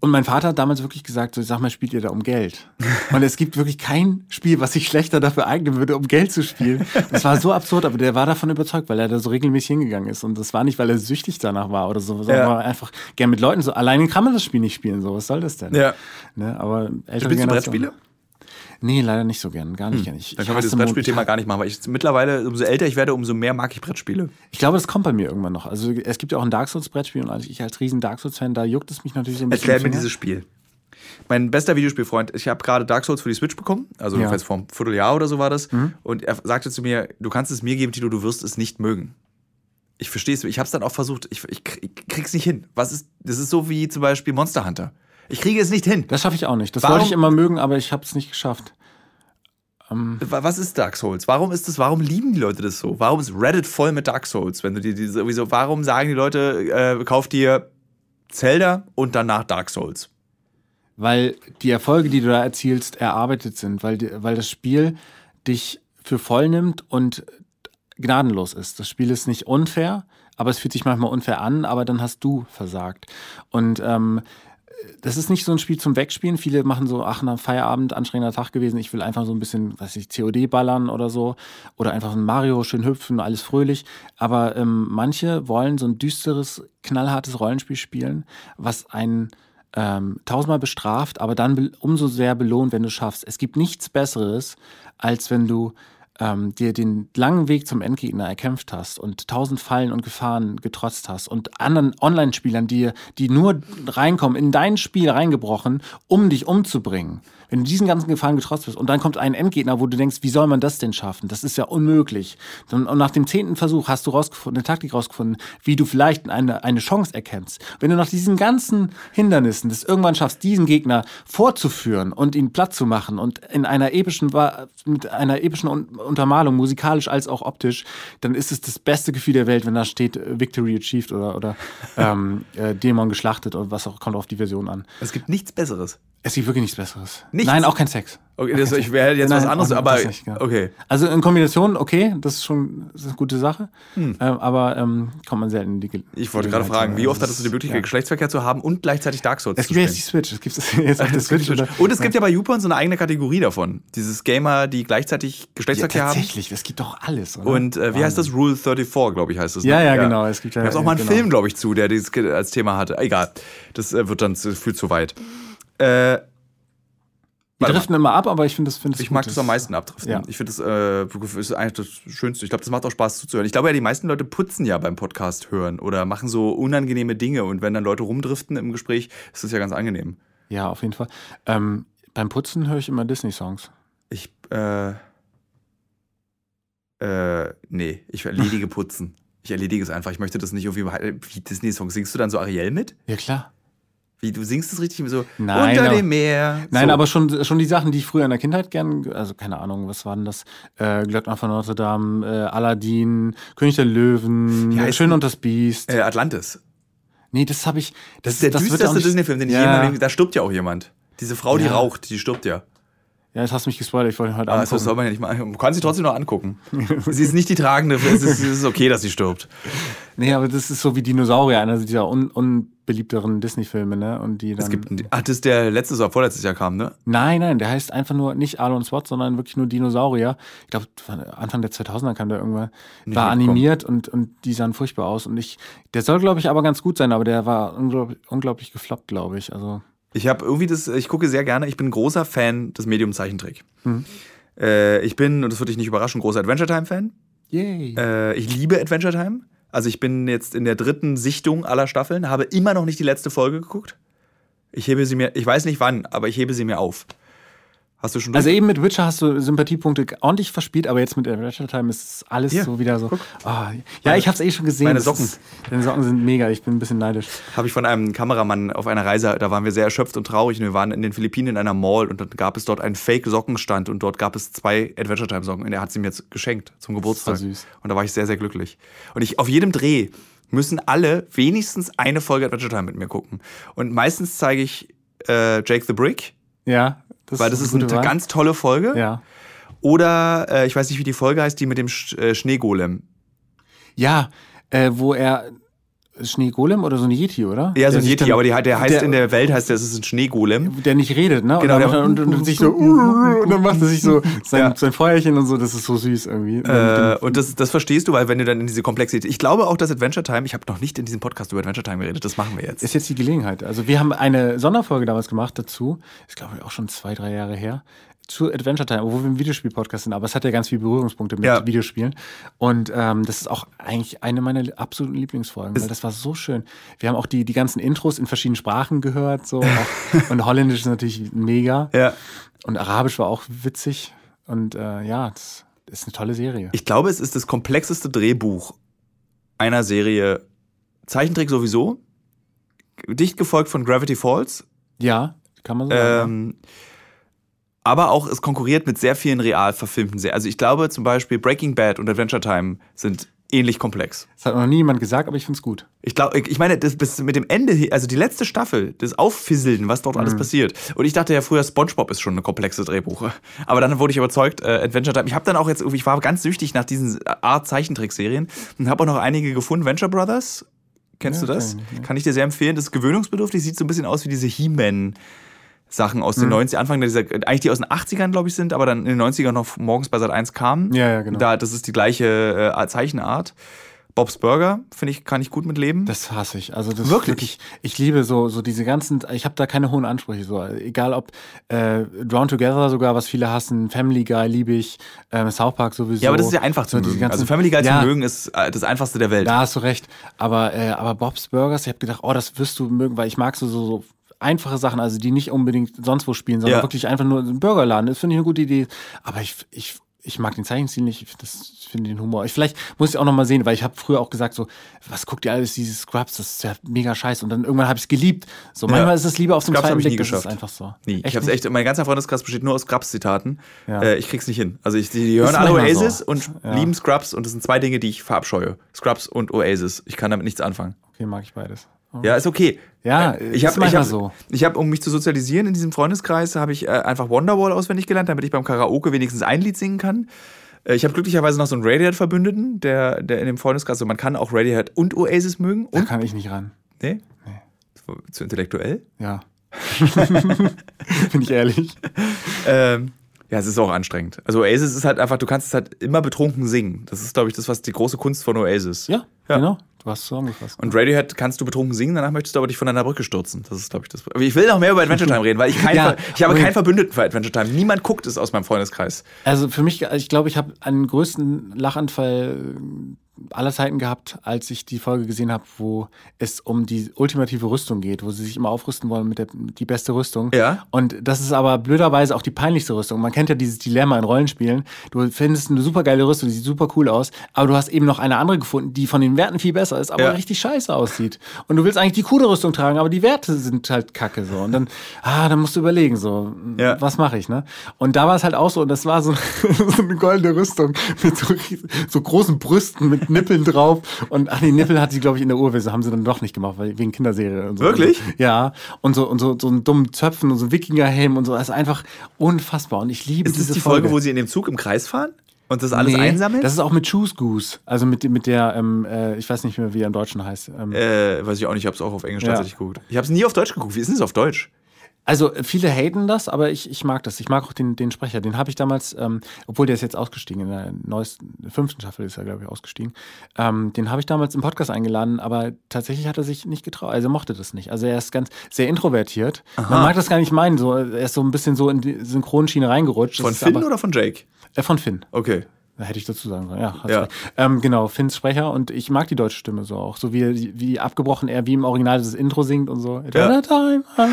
S2: und mein Vater hat damals wirklich gesagt, so, sag mal, spielt ihr da um Geld? Und es gibt wirklich kein Spiel, was sich schlechter dafür eignen würde, um Geld zu spielen. Das war so absurd, aber der war davon überzeugt, weil er da so regelmäßig hingegangen ist. Und das war nicht, weil er süchtig danach war oder so, sondern ja. einfach gern mit Leuten so. Alleine kann man das Spiel nicht spielen, so. Was soll das denn?
S1: Ja.
S2: Ne, aber
S1: ältere Spielst du Brettspiele?
S2: Nee, leider nicht so gern, gar nicht hm. gern. Ich,
S1: Dann können wir das Brettspielthema gar nicht machen, weil ich mittlerweile, umso älter ich werde, umso mehr mag ich Brettspiele.
S2: Ich glaube, das kommt bei mir irgendwann noch. Also es gibt ja auch ein Dark Souls Brettspiel und ich als riesen Dark Souls Fan, da juckt es mich natürlich so ein
S1: bisschen. Erklär mir dieses Spiel. Mein bester Videospielfreund, ich habe gerade Dark Souls für die Switch bekommen, also ja. vor einem Vierteljahr oder so war das. Mhm. Und er sagte zu mir, du kannst es mir geben, Tito, du wirst es nicht mögen. Ich verstehe es, ich habe es dann auch versucht, ich, ich, ich krieg's nicht hin. Was ist, das ist so wie zum Beispiel Monster Hunter. Ich kriege es nicht hin.
S2: Das schaffe ich auch nicht. Das Warum? wollte ich immer mögen, aber ich habe es nicht geschafft.
S1: Ähm, Was ist Dark Souls? Warum ist das? Warum lieben die Leute das so? Warum ist Reddit voll mit Dark Souls? Wenn du die, die sowieso, warum sagen die Leute, äh, kauf dir Zelda und danach Dark Souls?
S2: weil die Erfolge, die du da erzielst, erarbeitet sind, weil, weil das Spiel dich für voll nimmt und gnadenlos ist. Das Spiel ist nicht unfair, aber es fühlt sich manchmal unfair an, aber dann hast du versagt. Und ähm, das ist nicht so ein Spiel zum Wegspielen. Viele machen so, ach, nach Feierabend, anstrengender Tag gewesen, ich will einfach so ein bisschen, weiß ich, COD ballern oder so. Oder einfach ein Mario, schön hüpfen, alles fröhlich. Aber ähm, manche wollen so ein düsteres, knallhartes Rollenspiel spielen, was einen ähm, tausendmal bestraft, aber dann umso sehr belohnt, wenn du schaffst. Es gibt nichts Besseres, als wenn du ähm, dir den langen Weg zum Endgegner erkämpft hast und tausend Fallen und Gefahren getrotzt hast und anderen Online-Spielern, die, die nur reinkommen, in dein Spiel reingebrochen, um dich umzubringen. Wenn du diesen ganzen Gefahren getrotzt bist und dann kommt ein Endgegner, wo du denkst, wie soll man das denn schaffen? Das ist ja unmöglich. Dann, und nach dem zehnten Versuch hast du rausgefunden, eine Taktik rausgefunden, wie du vielleicht eine, eine Chance erkennst. Wenn du nach diesen ganzen Hindernissen das irgendwann schaffst, diesen Gegner vorzuführen und ihn platt zu machen und in einer epischen, mit einer epischen Untermalung, musikalisch als auch optisch, dann ist es das beste Gefühl der Welt, wenn da steht äh, Victory achieved oder, oder ähm, äh, Dämon geschlachtet oder was auch kommt auf die Version an.
S1: Es gibt nichts Besseres.
S2: Es gibt wirklich nichts Besseres.
S1: Nichts?
S2: Nein, auch kein Sex.
S1: Okay, das, ich wäre jetzt
S2: Nein,
S1: was anderes, aber
S2: das nicht, genau.
S1: okay.
S2: Also in Kombination, okay, das ist schon das ist eine gute Sache. Ähm, aber ähm, kommt man selten in die Ge-
S1: Hm. Ich wollte gerade fragen, wie oft hattest du die Möglichkeit,
S2: Ja.
S1: Geschlechtsverkehr zu haben und gleichzeitig Dark Souls
S2: Es
S1: zu
S2: gibt ja jetzt die
S1: spielen?
S2: Switch. Es gibt es jetzt auf der Switch. Oder?
S1: Und es gibt ja bei YouPorn so eine eigene Kategorie davon. Dieses Gamer, die gleichzeitig
S2: ja,
S1: Geschlechtsverkehr haben.
S2: tatsächlich, es gibt doch alles. Oder?
S1: Und äh, wie heißt das? Rule 34, glaube ich, heißt es. ne?
S2: Ja, ja, genau. Es gibt ja,
S1: Da gab auch mal einen
S2: genau.
S1: Film, glaube ich, zu, der dieses ge- als Thema hatte. Egal. Das äh, wird dann zu, viel zu weit. Äh, mal.
S2: driften immer ab, aber ich finde das, finde
S1: ich mag das am meisten abdriften.
S2: Ja.
S1: Ich finde das äh, ist eigentlich das Schönste. Ich glaube, das macht auch Spaß zuzuhören. Ich glaube ja, die meisten Leute putzen ja beim Podcast hören oder machen so unangenehme Dinge. Und wenn dann Leute rumdriften im Gespräch, ist das ja ganz angenehm.
S2: Ja, auf jeden Fall. Ähm, beim Putzen höre ich immer Disney-Songs.
S1: Ich, äh, äh, nee, ich erledige Putzen. Ich erledige es einfach. Ich möchte das nicht irgendwie wie Disney-Songs. Singst du dann so Ariel mit?
S2: Ja, klar.
S1: Wie, du singst es richtig so
S2: Nein,
S1: unter
S2: aber-
S1: dem Meer.
S2: Nein,
S1: so.
S2: aber schon, schon die Sachen, die ich früher in der Kindheit gern, also keine Ahnung, was waren das? Äh, Glöckner von Notre Dame, äh, Aladdin, König der Löwen, Schön und das Biest.
S1: Äh, Atlantis.
S2: nee, das habe ich.
S1: Das ist der
S2: auch
S1: düsterste Disney-Film, den ich
S2: ja,
S1: je in meinem Leben. Da stirbt ja auch jemand. Diese Frau, die
S2: Ja.
S1: raucht, die stirbt ja.
S2: Ja, jetzt hast du mich gespoilert, ich wollte ihn heute
S1: Ah,
S2: Abend
S1: das
S2: gucken.
S1: soll man ja nicht mal. Man kann sie trotzdem noch angucken. sie ist nicht die tragende. Es ist, es ist okay, dass sie stirbt.
S2: Nee, aber das ist so wie Dinosaurier, einer dieser un unbeliebteren Disney-Filme, ne? Und die dann.
S1: Es gibt, ach, das ist der letztes oder vorletztes Jahr kam, ne?
S2: Nein, nein, der heißt einfach nur nicht Arlo und Swat, sondern wirklich nur Dinosaurier. Ich glaube, Anfang der 2000er kam der irgendwann.
S1: Nicht
S2: war animiert und, und die sahen furchtbar aus. Und ich, der soll, glaube ich, aber ganz gut sein, aber der war unglaublich, unglaublich gefloppt, glaube ich. Also,
S1: Ich habe irgendwie das, ich gucke sehr gerne, ich bin großer Fan des Medium Zeichentrick.
S2: Mhm.
S1: Äh, ich bin, und das würde dich nicht überraschen, großer Adventure Time-Fan.
S2: yay.
S1: Äh, ich liebe Adventure Time. Also ich bin jetzt in der dritten Sichtung aller Staffeln, habe immer noch nicht die letzte Folge geguckt. Ich hebe sie mir, ich weiß nicht wann, aber ich hebe sie mir auf. Hast du schon
S2: Also eben mit Witcher hast du Sympathiepunkte ordentlich verspielt, aber jetzt mit Adventure Time ist alles
S1: Hier,
S2: so wieder so. Ah, ja, ich habe es eh schon gesehen.
S1: meine Socken.
S2: Ist, deine Socken sind mega, ich bin ein bisschen neidisch.
S1: habe ich von einem Kameramann auf einer Reise, da waren wir sehr erschöpft und traurig und wir waren in den Philippinen in einer Mall und dann gab es dort einen Fake-Sockenstand und dort gab es zwei Adventure Time Socken und er hat sie mir jetzt geschenkt zum Geburtstag.
S2: Süß.
S1: Und da war ich sehr, sehr glücklich. Und ich auf jedem Dreh müssen alle wenigstens eine Folge Adventure Time mit mir gucken. Und meistens zeige ich äh, Jake the Brick,
S2: Ja, das
S1: weil das ist
S2: eine
S1: eine
S2: Wahl.
S1: ganz tolle Folge.
S2: Ja.
S1: Oder äh, ich weiß nicht, wie die Folge heißt, die mit dem Sch äh, Schneegolem.
S2: Ja, äh, wo er. Schneegolem oder so ein Yeti, oder?
S1: Ja, so
S2: Der
S1: ein Yeti, aber die, der heißt
S2: der-
S1: in der Welt heißt der, es ist ein Schneegolem.
S2: Der nicht redet, ne?
S1: Genau,
S2: und,
S1: der-
S2: dann, und, und, und sich so. Und dann macht er sich so sein,
S1: Ja.
S2: sein Feuerchen und so, das ist so süß irgendwie.
S1: Äh, und das, das verstehst du, weil wenn du dann in diese Komplexität. Ich glaube auch, dass Adventure Time, ich habe noch nicht in diesem Podcast über Adventure Time geredet, das machen wir jetzt.
S2: ist jetzt die Gelegenheit. Also wir haben eine Sonderfolge damals gemacht dazu, ist glaube ich auch schon zwei, drei Jahre her, zu Adventure Time, obwohl wir ein Videospiel-Podcast sind, aber es hat ja ganz viele Berührungspunkte mit
S1: Ja.
S2: Videospielen. Und ähm, das ist auch eigentlich eine meiner absoluten Lieblingsfolgen, weil das war so schön. Wir haben auch die, die ganzen Intros in verschiedenen Sprachen gehört, so und Holländisch ist natürlich mega.
S1: Ja.
S2: Und Arabisch war auch witzig. Und äh, ja, das ist eine tolle Serie.
S1: Ich glaube, es ist das komplexeste Drehbuch einer Serie. Zeichentrick sowieso. Dicht gefolgt von Gravity Falls.
S2: ja, kann man so sagen.
S1: Aber auch, es konkurriert mit sehr vielen real verfilmten Serien. Also ich glaube zum Beispiel Breaking Bad und Adventure Time sind ähnlich komplex.
S2: Das hat noch nie jemand gesagt, aber ich finde es gut.
S1: Ich glaube, ich meine, das bis mit dem Ende, also die letzte Staffel, das Auffisseln, was dort alles passiert. Und ich dachte ja früher, SpongeBob ist schon ein komplexes Drehbuch. Aber dann wurde ich überzeugt, äh, Adventure Time. Ich habe dann auch jetzt, irgendwie- ich war ganz süchtig nach diesen Art Zeichentrickserien und habe auch noch einige gefunden. Venture Brothers, kennst
S2: Ja,
S1: du das?
S2: nicht,
S1: Kann ich dir sehr empfehlen. Das ist gewöhnungsbedürftig, sieht so ein bisschen aus wie diese He-Man. Sachen aus
S2: Mhm.
S1: den 90 Anfang dieser, eigentlich die aus den 80ern, glaube ich, sind, aber dann in den 90ern noch morgens bei Sat 1 kamen.
S2: Ja, ja, genau.
S1: Da, das ist die gleiche äh, Zeichenart. Bob's Burger, finde ich, kann ich gut mit leben.
S2: Das hasse ich. Also das
S1: Wirklich?
S2: Wirklich, ich liebe so, so diese ganzen, ich habe da keine hohen Ansprüche. So. Egal ob äh, Drawn Together sogar, was viele hassen, Family Guy liebe ich, ähm, South Park sowieso.
S1: Ja, aber das ist ja einfach zu
S2: So diese
S1: mögen.
S2: ganzen-
S1: Also Family Guy
S2: ja,
S1: zu mögen ist äh, das einfachste der Welt.
S2: Da hast du recht. Aber, äh, aber Bob's Burgers, ich habe gedacht, oh, das wirst du mögen, weil ich mag so, so, so einfache Sachen, also die nicht unbedingt sonst wo spielen, sondern
S1: Ja.
S2: wirklich einfach nur ein Burgerladen. Das finde ich eine gute Idee. Aber ich, ich, ich mag den Zeichenstil nicht, ich finde den Humor. Ich, vielleicht muss ich auch noch mal sehen, weil ich habe früher auch gesagt, so, was guckt ihr alles, diese Scrubs, das ist ja mega scheiße. Und dann irgendwann habe ich es geliebt. So, manchmal ist es lieber auf dem
S1: Scrubs
S2: zweiten
S1: nie
S2: Blick, das ist
S1: geschafft.
S2: einfach so.
S1: Nie.
S2: Echt
S1: ich hab's
S2: nicht?
S1: echt, mein ganzer Freundeskreis besteht nur aus Scrubs-Zitaten.
S2: Ja.
S1: Äh, ich krieg's nicht hin. Also ich, die, die hören
S2: Ist
S1: alle Oasis
S2: so.
S1: und
S2: Ja.
S1: lieben Scrubs und das sind zwei Dinge, die ich verabscheue. Scrubs und Oasis. Ich kann damit nichts anfangen.
S2: Okay, mag ich beides.
S1: Ja, ist okay.
S2: Ja,
S1: Äh, ich
S2: ist
S1: ich
S2: manchmal
S1: habe,
S2: so.
S1: ich habe, um mich zu sozialisieren in diesem Freundeskreis, habe ich äh, einfach Wonderwall auswendig gelernt, damit ich beim Karaoke wenigstens ein Lied singen kann. Äh, Ich habe glücklicherweise noch so einen Radiohead-Verbündeten, der, der in dem Freundeskreis, also man kann auch Radiohead und Oasis mögen.
S2: Da
S1: Und,
S2: kann ich nicht ran.
S1: nee? Zu, zu intellektuell?
S2: Ja. Bin ich ehrlich.
S1: Ähm, ja, es ist auch anstrengend. Also Oasis ist halt einfach, du kannst es halt immer betrunken singen. Das ist, glaube ich, das, was die große Kunst von Oasis.
S2: Ja,
S1: Ja.
S2: genau. Du hast es zusammengefasst.
S1: Und Radiohead kannst du betrunken singen, danach möchtest du aber dich von einer Brücke stürzen. Das ist, glaube ich, das. Aber ich will noch mehr über Adventure Time reden, weil ich, kein,
S2: Ja,
S1: Ver- ich habe keinen Verbündeten für Adventure Time. Niemand guckt es aus meinem Freundeskreis.
S2: Also für mich, ich glaube, ich habe einen größten Lachanfall aller Zeiten gehabt, als ich die Folge gesehen habe, wo es um die ultimative Rüstung geht, wo sie sich immer aufrüsten wollen mit der die beste Rüstung.
S1: Ja.
S2: Und das ist aber blöderweise auch die peinlichste Rüstung. Man kennt ja dieses Dilemma in Rollenspielen. Du findest eine super geile Rüstung, die sieht super cool aus, aber du hast eben noch eine andere gefunden, die von den Werten viel besser ist, aber
S1: Ja.
S2: richtig scheiße aussieht. Und du willst eigentlich die coole Rüstung tragen, aber die Werte sind halt kacke so. Und dann, ah, dann musst du überlegen so,
S1: Ja.
S2: was mache ich, ne? Und da war es halt auch so, und das war so, so eine goldene Rüstung mit so, so großen Brüsten mit Nippeln drauf. Und ach, die Nippel hat sie, glaube ich, in der Urwese, haben sie dann doch nicht gemacht, weil wegen Kinderserie und so.
S1: Wirklich?
S2: Ja. Und so, und so, so einen dummen Zöpfen und so Wikingerhelm und so. Das ist einfach unfassbar. Und ich liebe
S1: Ist das
S2: diese
S1: die Folge, wo sie in dem Zug im Kreis fahren und das alles
S2: Nee,
S1: einsammeln?
S2: Das ist auch mit Choose Goose. Also mit, mit der, ähm, äh, ich weiß nicht mehr, wie er im Deutschen heißt. Ähm,
S1: äh, weiß ich auch nicht, ich habe es auch auf Englisch
S2: Ja.
S1: tatsächlich geguckt. Ich habe es nie auf Deutsch geguckt. Wie ist denn es auf Deutsch?
S2: Also viele haten das, aber ich, ich mag das. Ich mag auch den, den Sprecher. Den habe ich damals, ähm, obwohl der ist jetzt ausgestiegen, in der neuesten, fünften Staffel ist er, glaube ich, ausgestiegen. Ähm, den habe ich damals im Podcast eingeladen, aber tatsächlich hat er sich nicht getraut. Also er mochte das nicht. Also er ist ganz sehr introvertiert. Man mag das gar nicht meinen. So, er ist so ein bisschen so in die Synchronschiene reingerutscht.
S1: Von Finn
S2: aber,
S1: oder von Jake?
S2: Äh, von Finn.
S1: Okay.
S2: Hätte ich dazu sagen sollen. Ja,
S1: Ja.
S2: Ähm, genau, Finns Sprecher und ich mag die deutsche Stimme so auch. So wie, wie abgebrochen er wie im Original das Intro singt und so.
S1: Ja.
S2: Time. ah.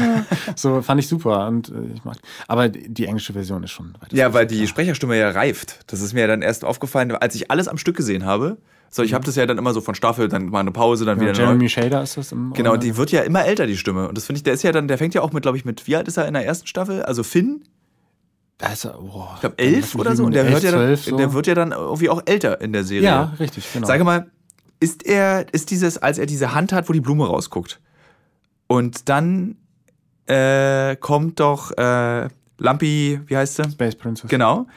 S2: So fand ich super und äh, ich mag. Aber die englische Version ist schon weiter.
S1: Ja, weil die Sprecherstimme ja reift. Das ist mir ja dann erst aufgefallen, als ich alles am Stück gesehen habe. So, ich habe das ja dann immer so von Staffel, dann mal eine Pause, dann
S2: ja,
S1: wieder
S2: Jeremy. Shader ist das im
S1: Genau, die wird ja immer älter, die Stimme. Und das finde ich, der ist ja dann, der fängt ja auch mit, glaube ich, mit, wie alt ist er in der ersten Staffel? Also Finn,
S2: Er, boah,
S1: ich glaube elf oder so. Und der, hört ja dann, der wird ja dann irgendwie auch älter in der Serie.
S2: Ja, richtig, genau.
S1: Sage mal, ist er, ist dieses, als er diese Hand hat, wo die Blume rausguckt, und dann äh, kommt doch äh, Lampi, wie heißt sie?
S2: Space Princess.
S1: Genau.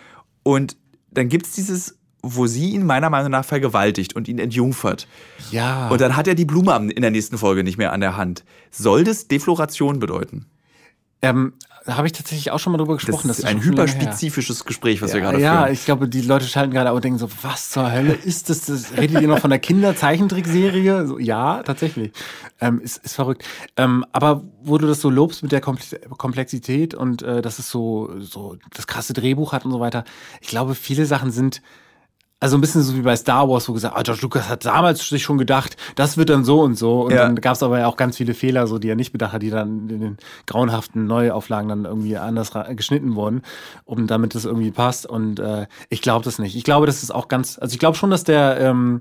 S1: Und dann gibt es dieses, wo sie ihn meiner Meinung nach vergewaltigt und ihn entjungfert.
S2: Ja.
S1: Und dann hat er die Blume in der nächsten Folge nicht mehr an der Hand. Soll das Defloration bedeuten?
S2: Ähm, da habe ich tatsächlich auch schon mal drüber
S1: Das
S2: gesprochen.
S1: ist
S2: das
S1: ein
S2: schon länger her.
S1: hyperspezifisches Gespräch, was wir
S2: Ja,
S1: gerade
S2: ja,
S1: führen.
S2: ich glaube, die Leute schalten gerade auch und denken so, was zur Hölle ist das? das redet ihr noch von der Kinderzeichentrickserie? So, ja, tatsächlich. Ähm, ist, ist verrückt. Ähm, aber wo du das so lobst mit der Komplex- Komplexität und äh, dass es so, so das krasse Drehbuch hat und so weiter, ich glaube, viele Sachen sind also ein bisschen so wie bei Star Wars, wo gesagt, ah, George Lucas hat damals sich schon gedacht, das wird dann so und so. Und
S1: Ja.
S2: dann gab es aber ja auch ganz viele Fehler, so die er nicht bedacht hat, die dann in den grauenhaften Neuauflagen dann irgendwie anders geschnitten wurden, um damit das irgendwie passt. Und äh, ich glaube das nicht. Ich glaube, das ist auch ganz, also ich glaube schon, dass der, ähm,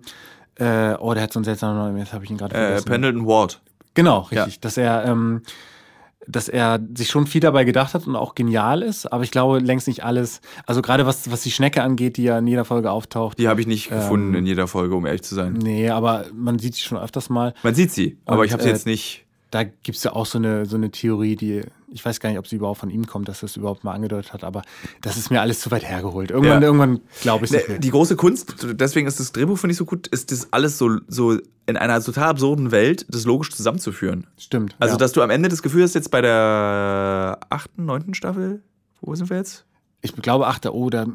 S2: äh, oh, der hat so einen seltsamen Namen, jetzt habe ich ihn gerade
S1: Äh,
S2: vergessen.
S1: Pendleton Ward.
S2: Genau, richtig. Dass er, ähm, dass er sich schon viel dabei gedacht hat und auch genial ist, aber ich glaube längst nicht alles. Also gerade was, was die Schnecke angeht, die ja in jeder Folge auftaucht.
S1: Die habe ich nicht
S2: Ähm,
S1: gefunden in jeder Folge, um ehrlich zu sein.
S2: Nee, aber man sieht sie schon öfters mal.
S1: Man sieht sie, aber
S2: Und,
S1: ich habe sie
S2: äh,
S1: jetzt nicht.
S2: Da gibt's ja auch so eine, so eine Theorie, die, ich weiß gar nicht, ob sie überhaupt von ihm kommt, dass er es überhaupt mal angedeutet hat, aber das ist mir alles zu weit hergeholt. Irgendwann,
S1: Ja.
S2: irgendwann glaube ich nicht
S1: Ne,
S2: mehr.
S1: Die große Kunst, deswegen ist das Drehbuch, finde ich, so gut, ist das alles so, so in einer total absurden Welt, das logisch zusammenzuführen.
S2: Stimmt.
S1: Also,
S2: ja.
S1: dass du am Ende das Gefühl hast, jetzt bei der achten, neunten Staffel, wo sind wir jetzt?
S2: ich glaube, ach, da, oh, da,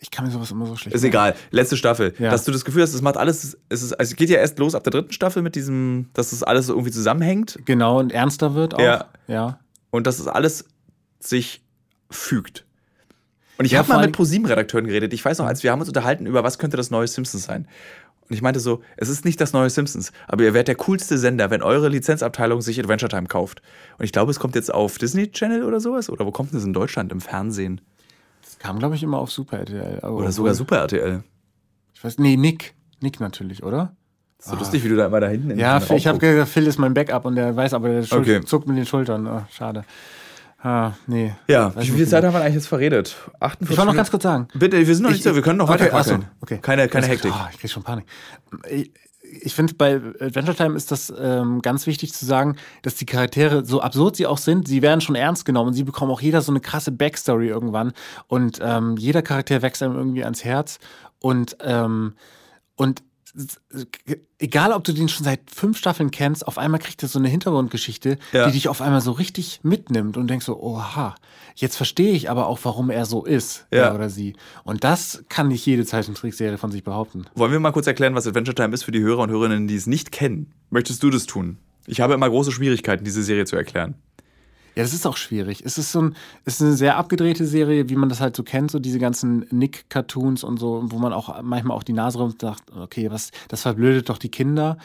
S2: ich kann mir sowas immer so schlecht
S1: Ist egal, letzte Staffel.
S2: Ja.
S1: Dass du das Gefühl hast, es macht alles, es, ist, also geht ja erst los ab der dritten Staffel mit diesem, dass das alles so irgendwie zusammenhängt
S2: Genau, und ernster wird auch.
S1: Ja.
S2: ja.
S1: Und dass das alles sich fügt. Und ich
S2: Ja,
S1: habe mal mit ProSieben-Redakteuren geredet. Ich weiß noch, als wir haben uns unterhalten über, was könnte das neue Simpsons sein. Und ich meinte so, es ist nicht das neue Simpsons, aber ihr werdet der coolste Sender, wenn eure Lizenzabteilung sich Adventure Time kauft. Und ich glaube, es kommt jetzt auf Disney Channel oder sowas. Oder wo kommt denn das in Deutschland? Im Fernsehen?
S2: Das kam, glaube ich, immer auf Super RTL.
S1: Oder sogar Super RTL.
S2: Ich weiß, nee, Nick. Nick natürlich, oder?
S1: So lustig, wie du da immer da hinten in
S2: Ja, Phil, ich habe gesagt, Phil ist mein Backup und der weiß aber, der Schul
S1: Okay.
S2: zuckt mit den Schultern. Oh, schade. Ah, nee.
S1: Ja, wie viel Zeit haben wir eigentlich jetzt verredet? 48
S2: Ich wollte noch ganz kurz sagen.
S1: Bitte, wir sind noch nicht
S2: Ich-
S1: so, wir können noch
S2: okay,
S1: weiter
S2: so, okay.
S1: Keine, keine Hektik.
S2: Oh, ich krieg schon Panik. Ich- ich finde, bei Adventure Time ist das ähm, ganz wichtig zu sagen, dass die Charaktere, so absurd sie auch sind, sie werden schon ernst genommen. Sie bekommen auch jeder so eine krasse Backstory irgendwann. Und ähm, jeder Charakter wächst einem irgendwie ans Herz. Und, ähm, und egal ob du den schon seit fünf Staffeln kennst, auf einmal kriegt er so eine Hintergrundgeschichte, ja. die dich auf einmal so richtig mitnimmt und denkst so, oha, jetzt verstehe ich aber auch, warum er so ist, ja. er oder sie. Und das kann nicht jede Zeichentrickserie von sich behaupten.
S1: Wollen wir mal kurz erklären, was Adventure Time ist für die Hörer und Hörerinnen, die es nicht kennen? Möchtest du das tun? Ich habe immer große Schwierigkeiten, diese Serie zu erklären.
S2: Ja, das ist auch schwierig. Es ist so ein, es ist eine sehr abgedrehte Serie, wie man das halt so kennt, so diese ganzen Nick-Cartoons und so, wo man auch manchmal auch die Nase rum sagt, okay, was, das verblödet doch die Kinder.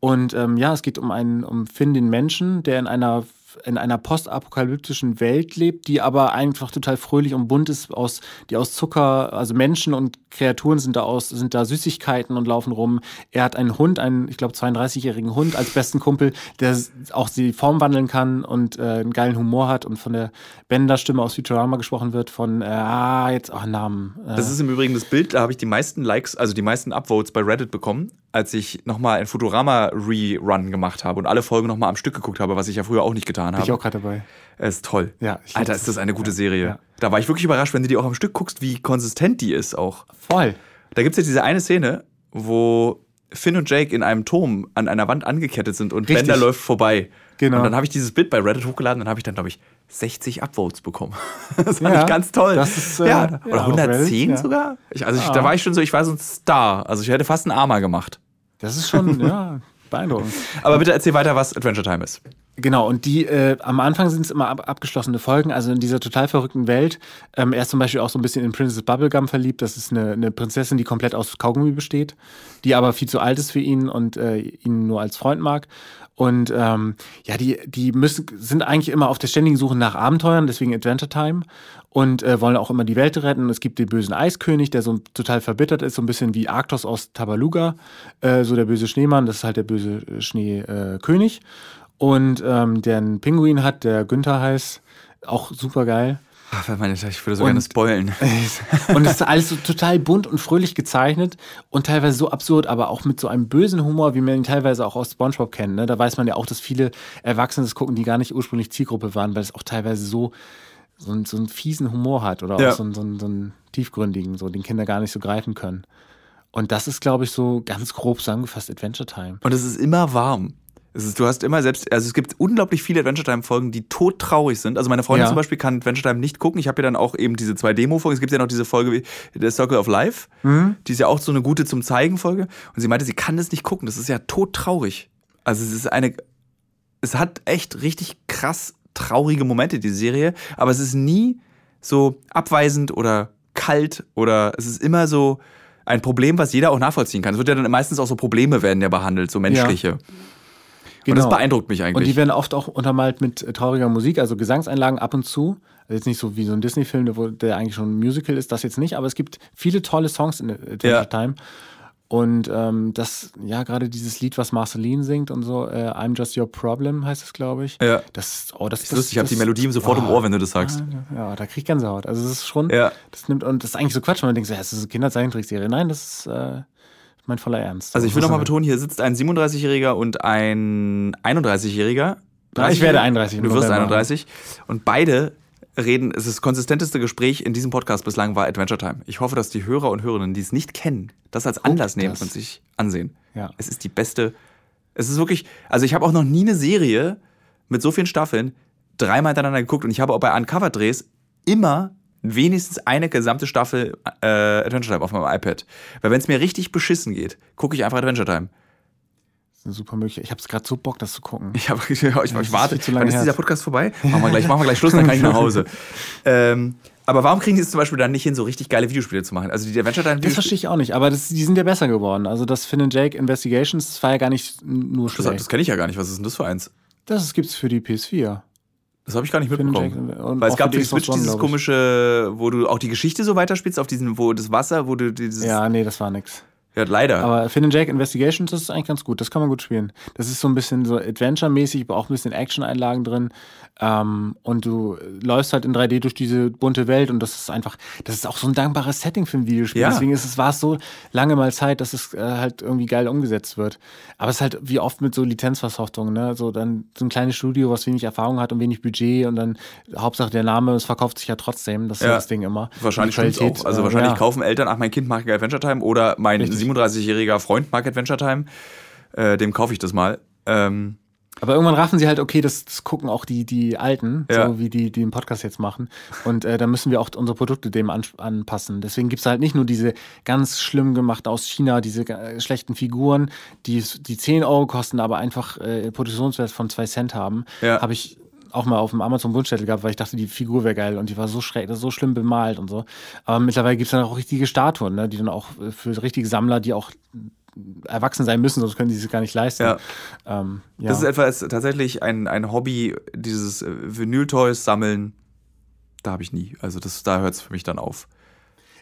S2: Und ähm, ja, es geht um einen, um Finn den Menschen, der in einer in einer postapokalyptischen Welt lebt, die aber einfach total fröhlich und bunt ist, aus, die aus Zucker, also Menschen und Kreaturen sind da aus, sind da Süßigkeiten und laufen rum. Er hat einen Hund, einen, ich glaube, 32-jährigen Hund als besten Kumpel, der auch die Form wandeln kann und äh, einen geilen Humor hat und von der Bender-Stimme aus Futurama gesprochen wird, von, äh, ah, jetzt, ach, Namen.
S1: Äh. Das ist im Übrigen das Bild, da habe ich die meisten Likes, also die meisten Upvotes bei Reddit bekommen, als ich nochmal ein Futurama-Rerun gemacht habe und alle Folgen nochmal am Stück geguckt habe, was ich ja früher auch nicht getan habe.
S2: Bin ich auch gerade dabei.
S1: Es ist toll.
S2: Ja,
S1: Alter, ist das eine gute Serie. Ja. Da war ich wirklich überrascht, wenn du die auch am Stück guckst, wie konsistent die ist auch.
S2: Voll.
S1: Da gibt es ja diese eine Szene, wo Finn und Jake in einem Turm an einer Wand angekettet sind und Richtig. Bender läuft vorbei. Genau. Und dann habe ich dieses Bild bei Reddit hochgeladen, dann habe ich dann, glaube ich, 60 Upvotes bekommen. das fand ja, ich ganz toll.
S2: Das ist, äh,
S1: ja. Oder ja, 110 Reddit, sogar? Ich, also ich, da war ich schon so, ich war so ein Star. Also ich hätte fast einen Armer gemacht.
S2: Das ist schon, ja, beeindruckend.
S1: Aber bitte erzähl weiter, was Adventure Time ist.
S2: Genau, und die äh, am Anfang sind es immer ab, abgeschlossene Folgen, also in dieser total verrückten Welt. Ähm, er ist zum Beispiel auch so ein bisschen in Princess Bubblegum verliebt. Das ist eine, eine Prinzessin, die komplett aus Kaugummi besteht, die aber viel zu alt ist für ihn und äh, ihn nur als Freund mag. Und ähm, ja, die, die müssen, sind eigentlich immer auf der ständigen Suche nach Abenteuern, deswegen Adventure Time. Und äh, wollen auch immer die Welt retten. Es gibt den bösen Eiskönig, der so total verbittert ist, so ein bisschen wie Arctos aus Tabaluga, äh, so der böse Schneemann, das ist halt der böse äh, Schneekönig. Und ähm, der einen Pinguin hat, der Günther heißt, auch super geil.
S1: Ach, meine, ich würde so und, gerne spoilen.
S2: und es ist alles so total bunt und fröhlich gezeichnet und teilweise so absurd, aber auch mit so einem bösen Humor, wie man ihn teilweise auch aus Spongebob kennt. Ne? Da weiß man ja auch, dass viele Erwachsene das gucken, die gar nicht ursprünglich Zielgruppe waren, weil es auch teilweise so, so, einen, so einen fiesen Humor hat oder ja. auch so einen, so, einen, so einen tiefgründigen, so den Kinder gar nicht so greifen können. Und das ist, glaube ich, so ganz grob zusammengefasst Adventure Time.
S1: Und es ist immer warm. Ist, du hast immer selbst, also es gibt unglaublich viele Adventure Time Folgen, die todtraurig sind. Also meine Freundin ja. zum Beispiel kann Adventure Time nicht gucken. Ich habe ja dann auch eben diese zwei Demo-Folgen. Es gibt ja noch diese Folge wie The Circle of Life. Mhm. Die ist ja auch so eine gute zum Zeigen Folge. Und sie meinte, sie kann das nicht gucken. Das ist ja todtraurig. Also es ist eine, es hat echt richtig krass traurige Momente, die Serie. Aber es ist nie so abweisend oder kalt oder es ist immer so ein Problem, was jeder auch nachvollziehen kann. Es wird ja dann meistens auch so Probleme werden ja behandelt, so menschliche. Ja. Genau. Und das genau. beeindruckt mich eigentlich.
S2: Und die werden oft auch untermalt mit äh, trauriger Musik, also Gesangseinlagen ab und zu. Also jetzt nicht so wie so ein Disney-Film, der eigentlich schon ein Musical ist, das jetzt nicht, aber es gibt viele tolle Songs in Adventure ja. Time. Und ähm, das, ja, gerade dieses Lied, was Marceline singt und so, äh, I'm Just Your Problem heißt es, glaube ich.
S1: Ja.
S2: Das, oh, das,
S1: das ist lustig, ich habe die Melodie sofort oh, im Ohr, wenn du das sagst.
S2: Ja, da krieg ich Gänsehaut. Also, das ist schon, ja. das nimmt, und das ist eigentlich so Quatsch, wenn man denkt, ja, das ist eine Kinderzeichentrickserie. Nein, das ist, äh, mein voller Ernst.
S1: Also ich will nochmal betonen, hier sitzt ein 37-Jähriger und ein 31-Jähriger.
S2: Ja, ich werde 31.
S1: Du wirst 31. Und beide reden, es ist das konsistenteste Gespräch in diesem Podcast bislang war Adventure Time. Ich hoffe, dass die Hörer und Hörerinnen, die es nicht kennen, das als Anlass nehmen und sich ansehen.
S2: Ja.
S1: Es ist die beste. Es ist wirklich, also ich habe auch noch nie eine Serie mit so vielen Staffeln dreimal hintereinander geguckt und ich habe auch bei Uncover-Drehs immer wenigstens eine gesamte Staffel äh, Adventure Time auf meinem iPad. Weil wenn es mir richtig beschissen geht, gucke ich einfach Adventure Time.
S2: Das ist eine super Möglichkeit. Ich habe es gerade so Bock, das zu gucken.
S1: Ich, hab, ich, ich, ich warte. Wann ist dieser Podcast vorbei? Machen wir gleich, machen wir gleich Schluss, dann kann ich nach Hause. ähm, aber warum kriegen die es zum Beispiel dann nicht hin, so richtig geile Videospiele zu machen? Also die Adventure Time.
S2: Das verstehe ich auch nicht, aber das, die sind ja besser geworden. Also das Finn and Jake Investigations, das war ja gar nicht nur schlecht.
S1: Das, das kenne ich ja gar nicht. Was ist denn das für eins?
S2: Das gibt es für die PS4.
S1: Das habe ich gar nicht mitbekommen. Weil es gab die Switch dieses komische, wo du auch die Geschichte so weiterspielst, auf diesen, wo das Wasser, wo du dieses.
S2: Ja, nee, das war nix.
S1: Ja, leider.
S2: Aber Finn and Jack Investigations, das ist eigentlich ganz gut. Das kann man gut spielen. Das ist so ein bisschen so Adventure-mäßig, aber auch ein bisschen Action-Einlagen drin. Ähm, und du läufst halt in 3D durch diese bunte Welt und das ist einfach, das ist auch so ein dankbares Setting für ein Videospiel.
S1: Ja.
S2: Deswegen ist es, war es so lange mal Zeit, dass es äh, halt irgendwie geil umgesetzt wird. Aber es ist halt wie oft mit so Lizenzversoftungen, ne? So dann so ein kleines Studio, was wenig Erfahrung hat und wenig Budget und dann Hauptsache der Name, es verkauft sich ja trotzdem. Das ist
S1: Ja.
S2: das Ding immer.
S1: Wahrscheinlich auch. Also
S2: äh,
S1: wahrscheinlich
S2: ja.
S1: kaufen Eltern, ach, mein Kind mag Adventure Time oder mein
S2: Richtig.
S1: 37-jähriger Freund mag Adventure Time. Äh, dem kaufe ich das mal. Ähm,
S2: Aber irgendwann raffen sie halt, okay, das, das gucken auch die, die Alten,
S1: Ja.
S2: so wie die, die den Podcast jetzt machen. Und äh, da müssen wir auch unsere Produkte dem an, anpassen. Deswegen gibt's halt nicht nur diese ganz schlimm gemachten aus China, diese äh, schlechten Figuren, die, die 10 Euro kosten, aber einfach äh, Produktionswert von 2 Cent haben.
S1: Ja.
S2: Habe ich auch mal auf dem Amazon-Wunschzettel gehabt, weil ich dachte, die Figur wäre geil und die war so schräg, so schlimm bemalt und so. Aber mittlerweile gibt's dann auch richtige Statuen, ne, die dann auch äh, für richtige Sammler, die auch erwachsen sein müssen, sonst können die sich gar nicht leisten.
S1: Ja.
S2: Ähm, ja.
S1: Das ist etwas tatsächlich ein, ein Hobby, dieses äh, Vinyl-Toys sammeln. Da habe ich nie. Also das, da hört es für mich dann auf.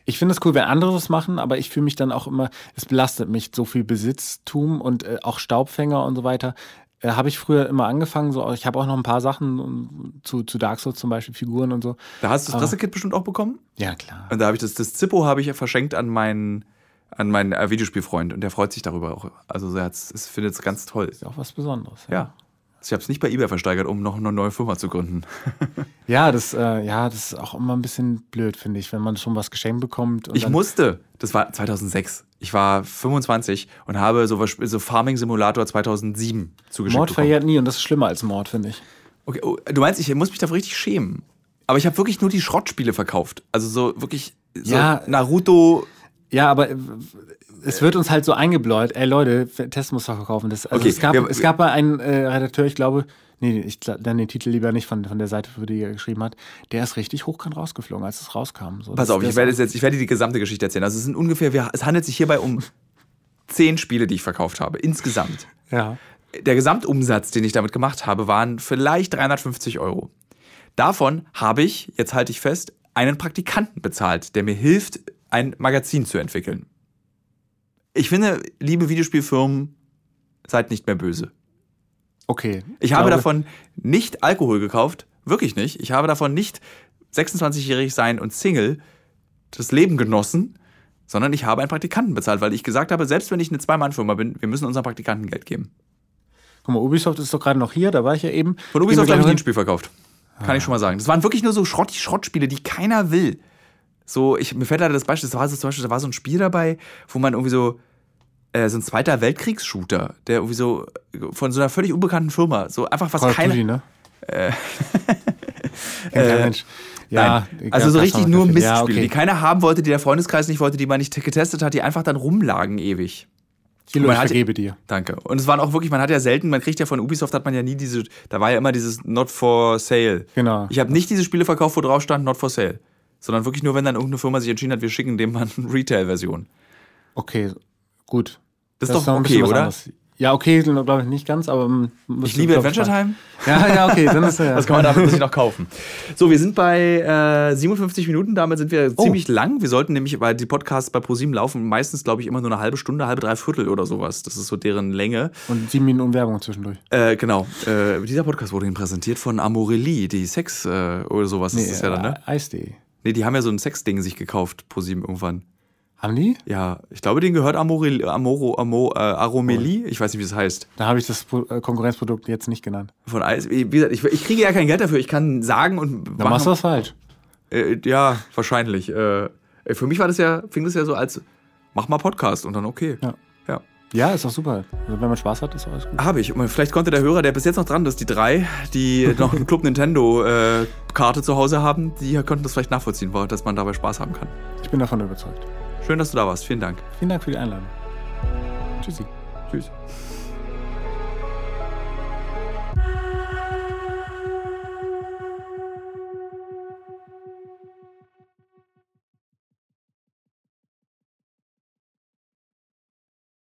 S2: Ich finde es cool, wenn andere das machen, aber ich fühle mich dann auch immer, es belastet mich so viel Besitztum und äh, auch Staubfänger und so weiter. Äh, habe ich früher immer angefangen, so, ich habe auch noch ein paar Sachen um, zu, zu Dark Souls zum Beispiel, Figuren und so.
S1: Da hast du das. Pressekit bestimmt auch bekommen.
S2: Ja, klar.
S1: Und da habe ich das, das Zippo habe ich ja verschenkt an meinen, an meinen äh, Videospielfreund und der freut sich darüber auch. Also er hat's- findet es ganz toll.
S2: Ist ja auch was Besonderes.
S1: Ja. Ich habe es nicht bei eBay versteigert, um noch eine neue Firma zu gründen.
S2: Ja, das, äh, ja, das ist auch immer ein bisschen blöd, finde ich, wenn man schon was geschenkt bekommt.
S1: Ich musste, das war 2006. Ich war 25 und habe so, so Farming Simulator 2007 zugeschickt
S2: Mord verjährt nie und das ist schlimmer als Mord, finde ich.
S1: Okay, oh, du meinst, ich muss mich dafür richtig schämen. Aber ich habe wirklich nur die Schrottspiele verkauft. Also so wirklich so
S2: Ja.
S1: Naruto.
S2: Ja, aber äh, es wird uns halt so eingebläut, ey Leute, Test muss doch verkaufen. Das, also
S1: Okay,
S2: es, gab,
S1: wir-
S2: es gab mal einen äh, Redakteur, ich glaube, nee, ich nenne den Titel lieber nicht von, von der Seite, für die er geschrieben hat, der ist richtig hochkant rausgeflogen, als es rauskam. So,
S1: Pass auf, ich werde jetzt, ich werde dir die gesamte Geschichte erzählen. Also es sind ungefähr, wir, es handelt sich hierbei um zehn Spiele, die ich verkauft habe, insgesamt.
S2: Ja.
S1: Der Gesamtumsatz, den ich damit gemacht habe, waren vielleicht 350 Euro. Davon habe ich, jetzt halte ich fest, einen Praktikanten bezahlt, der mir hilft, ein Magazin zu entwickeln. Ich finde, liebe Videospielfirmen, seid nicht mehr böse.
S2: Okay.
S1: Ich habe davon nicht Alkohol gekauft, wirklich nicht. Ich habe davon nicht 26-jährig sein und Single das Leben genossen, sondern ich habe einen Praktikanten bezahlt, weil ich gesagt habe, selbst wenn ich eine Zwei-Mann-Firma bin, wir müssen unseren Praktikanten Geld geben.
S2: Guck mal, Ubisoft ist doch gerade noch hier, da war ich ja eben.
S1: Von Ubisoft habe ich ein Spiel verkauft. Kann ich schon mal sagen. Das waren wirklich nur so Schrott Schrottspiele, die keiner will. So, ich, mir fällt leider das Beispiel, das war so, zum Beispiel, da war so ein Spiel dabei, wo man irgendwie so, äh, so ein zweiter Weltkriegsshooter, der irgendwie so von so einer völlig unbekannten Firma, so einfach was
S2: Call
S1: keiner.
S2: Duty, ne?
S1: Äh,
S2: kein Mensch. Ja,
S1: Nein. Also so richtig nur Mistspiele,
S2: Ja, okay.
S1: die keiner haben wollte, die der Freundeskreis nicht wollte, die man nicht getestet hat, die einfach dann rumlagen ewig.
S2: Kilo,
S1: man
S2: ich
S1: hat-
S2: dir.
S1: Danke. Und es waren auch wirklich, man hat ja selten, man kriegt ja von Ubisoft, hat man ja nie diese, da war ja immer dieses Not for Sale.
S2: Genau.
S1: Ich habe nicht diese Spiele verkauft, wo drauf stand Not for Sale. Sondern wirklich nur, wenn dann irgendeine Firma sich entschieden hat, wir schicken dem mal eine Retail-Version.
S2: Okay, gut.
S1: Das ist doch okay, oder?
S2: anderes. Ja, okay, glaube ich nicht ganz, aber.
S1: Ich liebe Adventure Time.
S2: Ja, ja, okay, dann ist ja.
S1: Das kann man damit sich noch kaufen. So, wir sind bei äh, 57 Minuten, damit sind wir
S2: Oh.
S1: ziemlich lang. Wir sollten nämlich, weil die Podcasts bei ProSieben laufen, meistens, glaube ich, immer nur eine halbe Stunde, halbe, dreiviertel oder sowas. Das ist so deren Länge.
S2: Und sieben Minuten Werbung zwischendurch.
S1: Äh, genau. Äh, dieser Podcast wurde Ihnen präsentiert von Amorelli, die Sex äh, oder sowas ist das ja dann, ne?
S2: äh, Eis.de.
S1: Nee, die haben ja so ein Sexding sich gekauft, ProSieben irgendwann.
S2: Haben die?
S1: Ja, ich glaube, denen gehört Amorelli, Amoro, Amo, äh, Aromelli. Ich weiß nicht, wie es heißt.
S2: Da habe ich das Pro- äh, Konkurrenzprodukt jetzt nicht genannt.
S1: Von Eis. Wie gesagt, ich, ich kriege ja kein Geld dafür. Ich kann sagen und
S2: Dann machst du was falsch.
S1: Äh, ja, wahrscheinlich. Äh, für mich war das ja, fing das ja so als, mach mal Podcast und dann okay.
S2: Ja.
S1: Ja.
S2: Ist doch super. Also, wenn man Spaß hat, ist alles gut.
S1: Habe ich. Und vielleicht konnte der Hörer, der bis jetzt noch dran ist, die drei, die noch eine Club Nintendo äh, Karte zu Hause haben, die konnten das vielleicht nachvollziehen, dass man dabei Spaß haben kann.
S2: Ich bin davon überzeugt.
S1: Schön, dass du da warst. Vielen Dank.
S2: Vielen Dank für die Einladung. Tschüssi.
S1: Tschüss.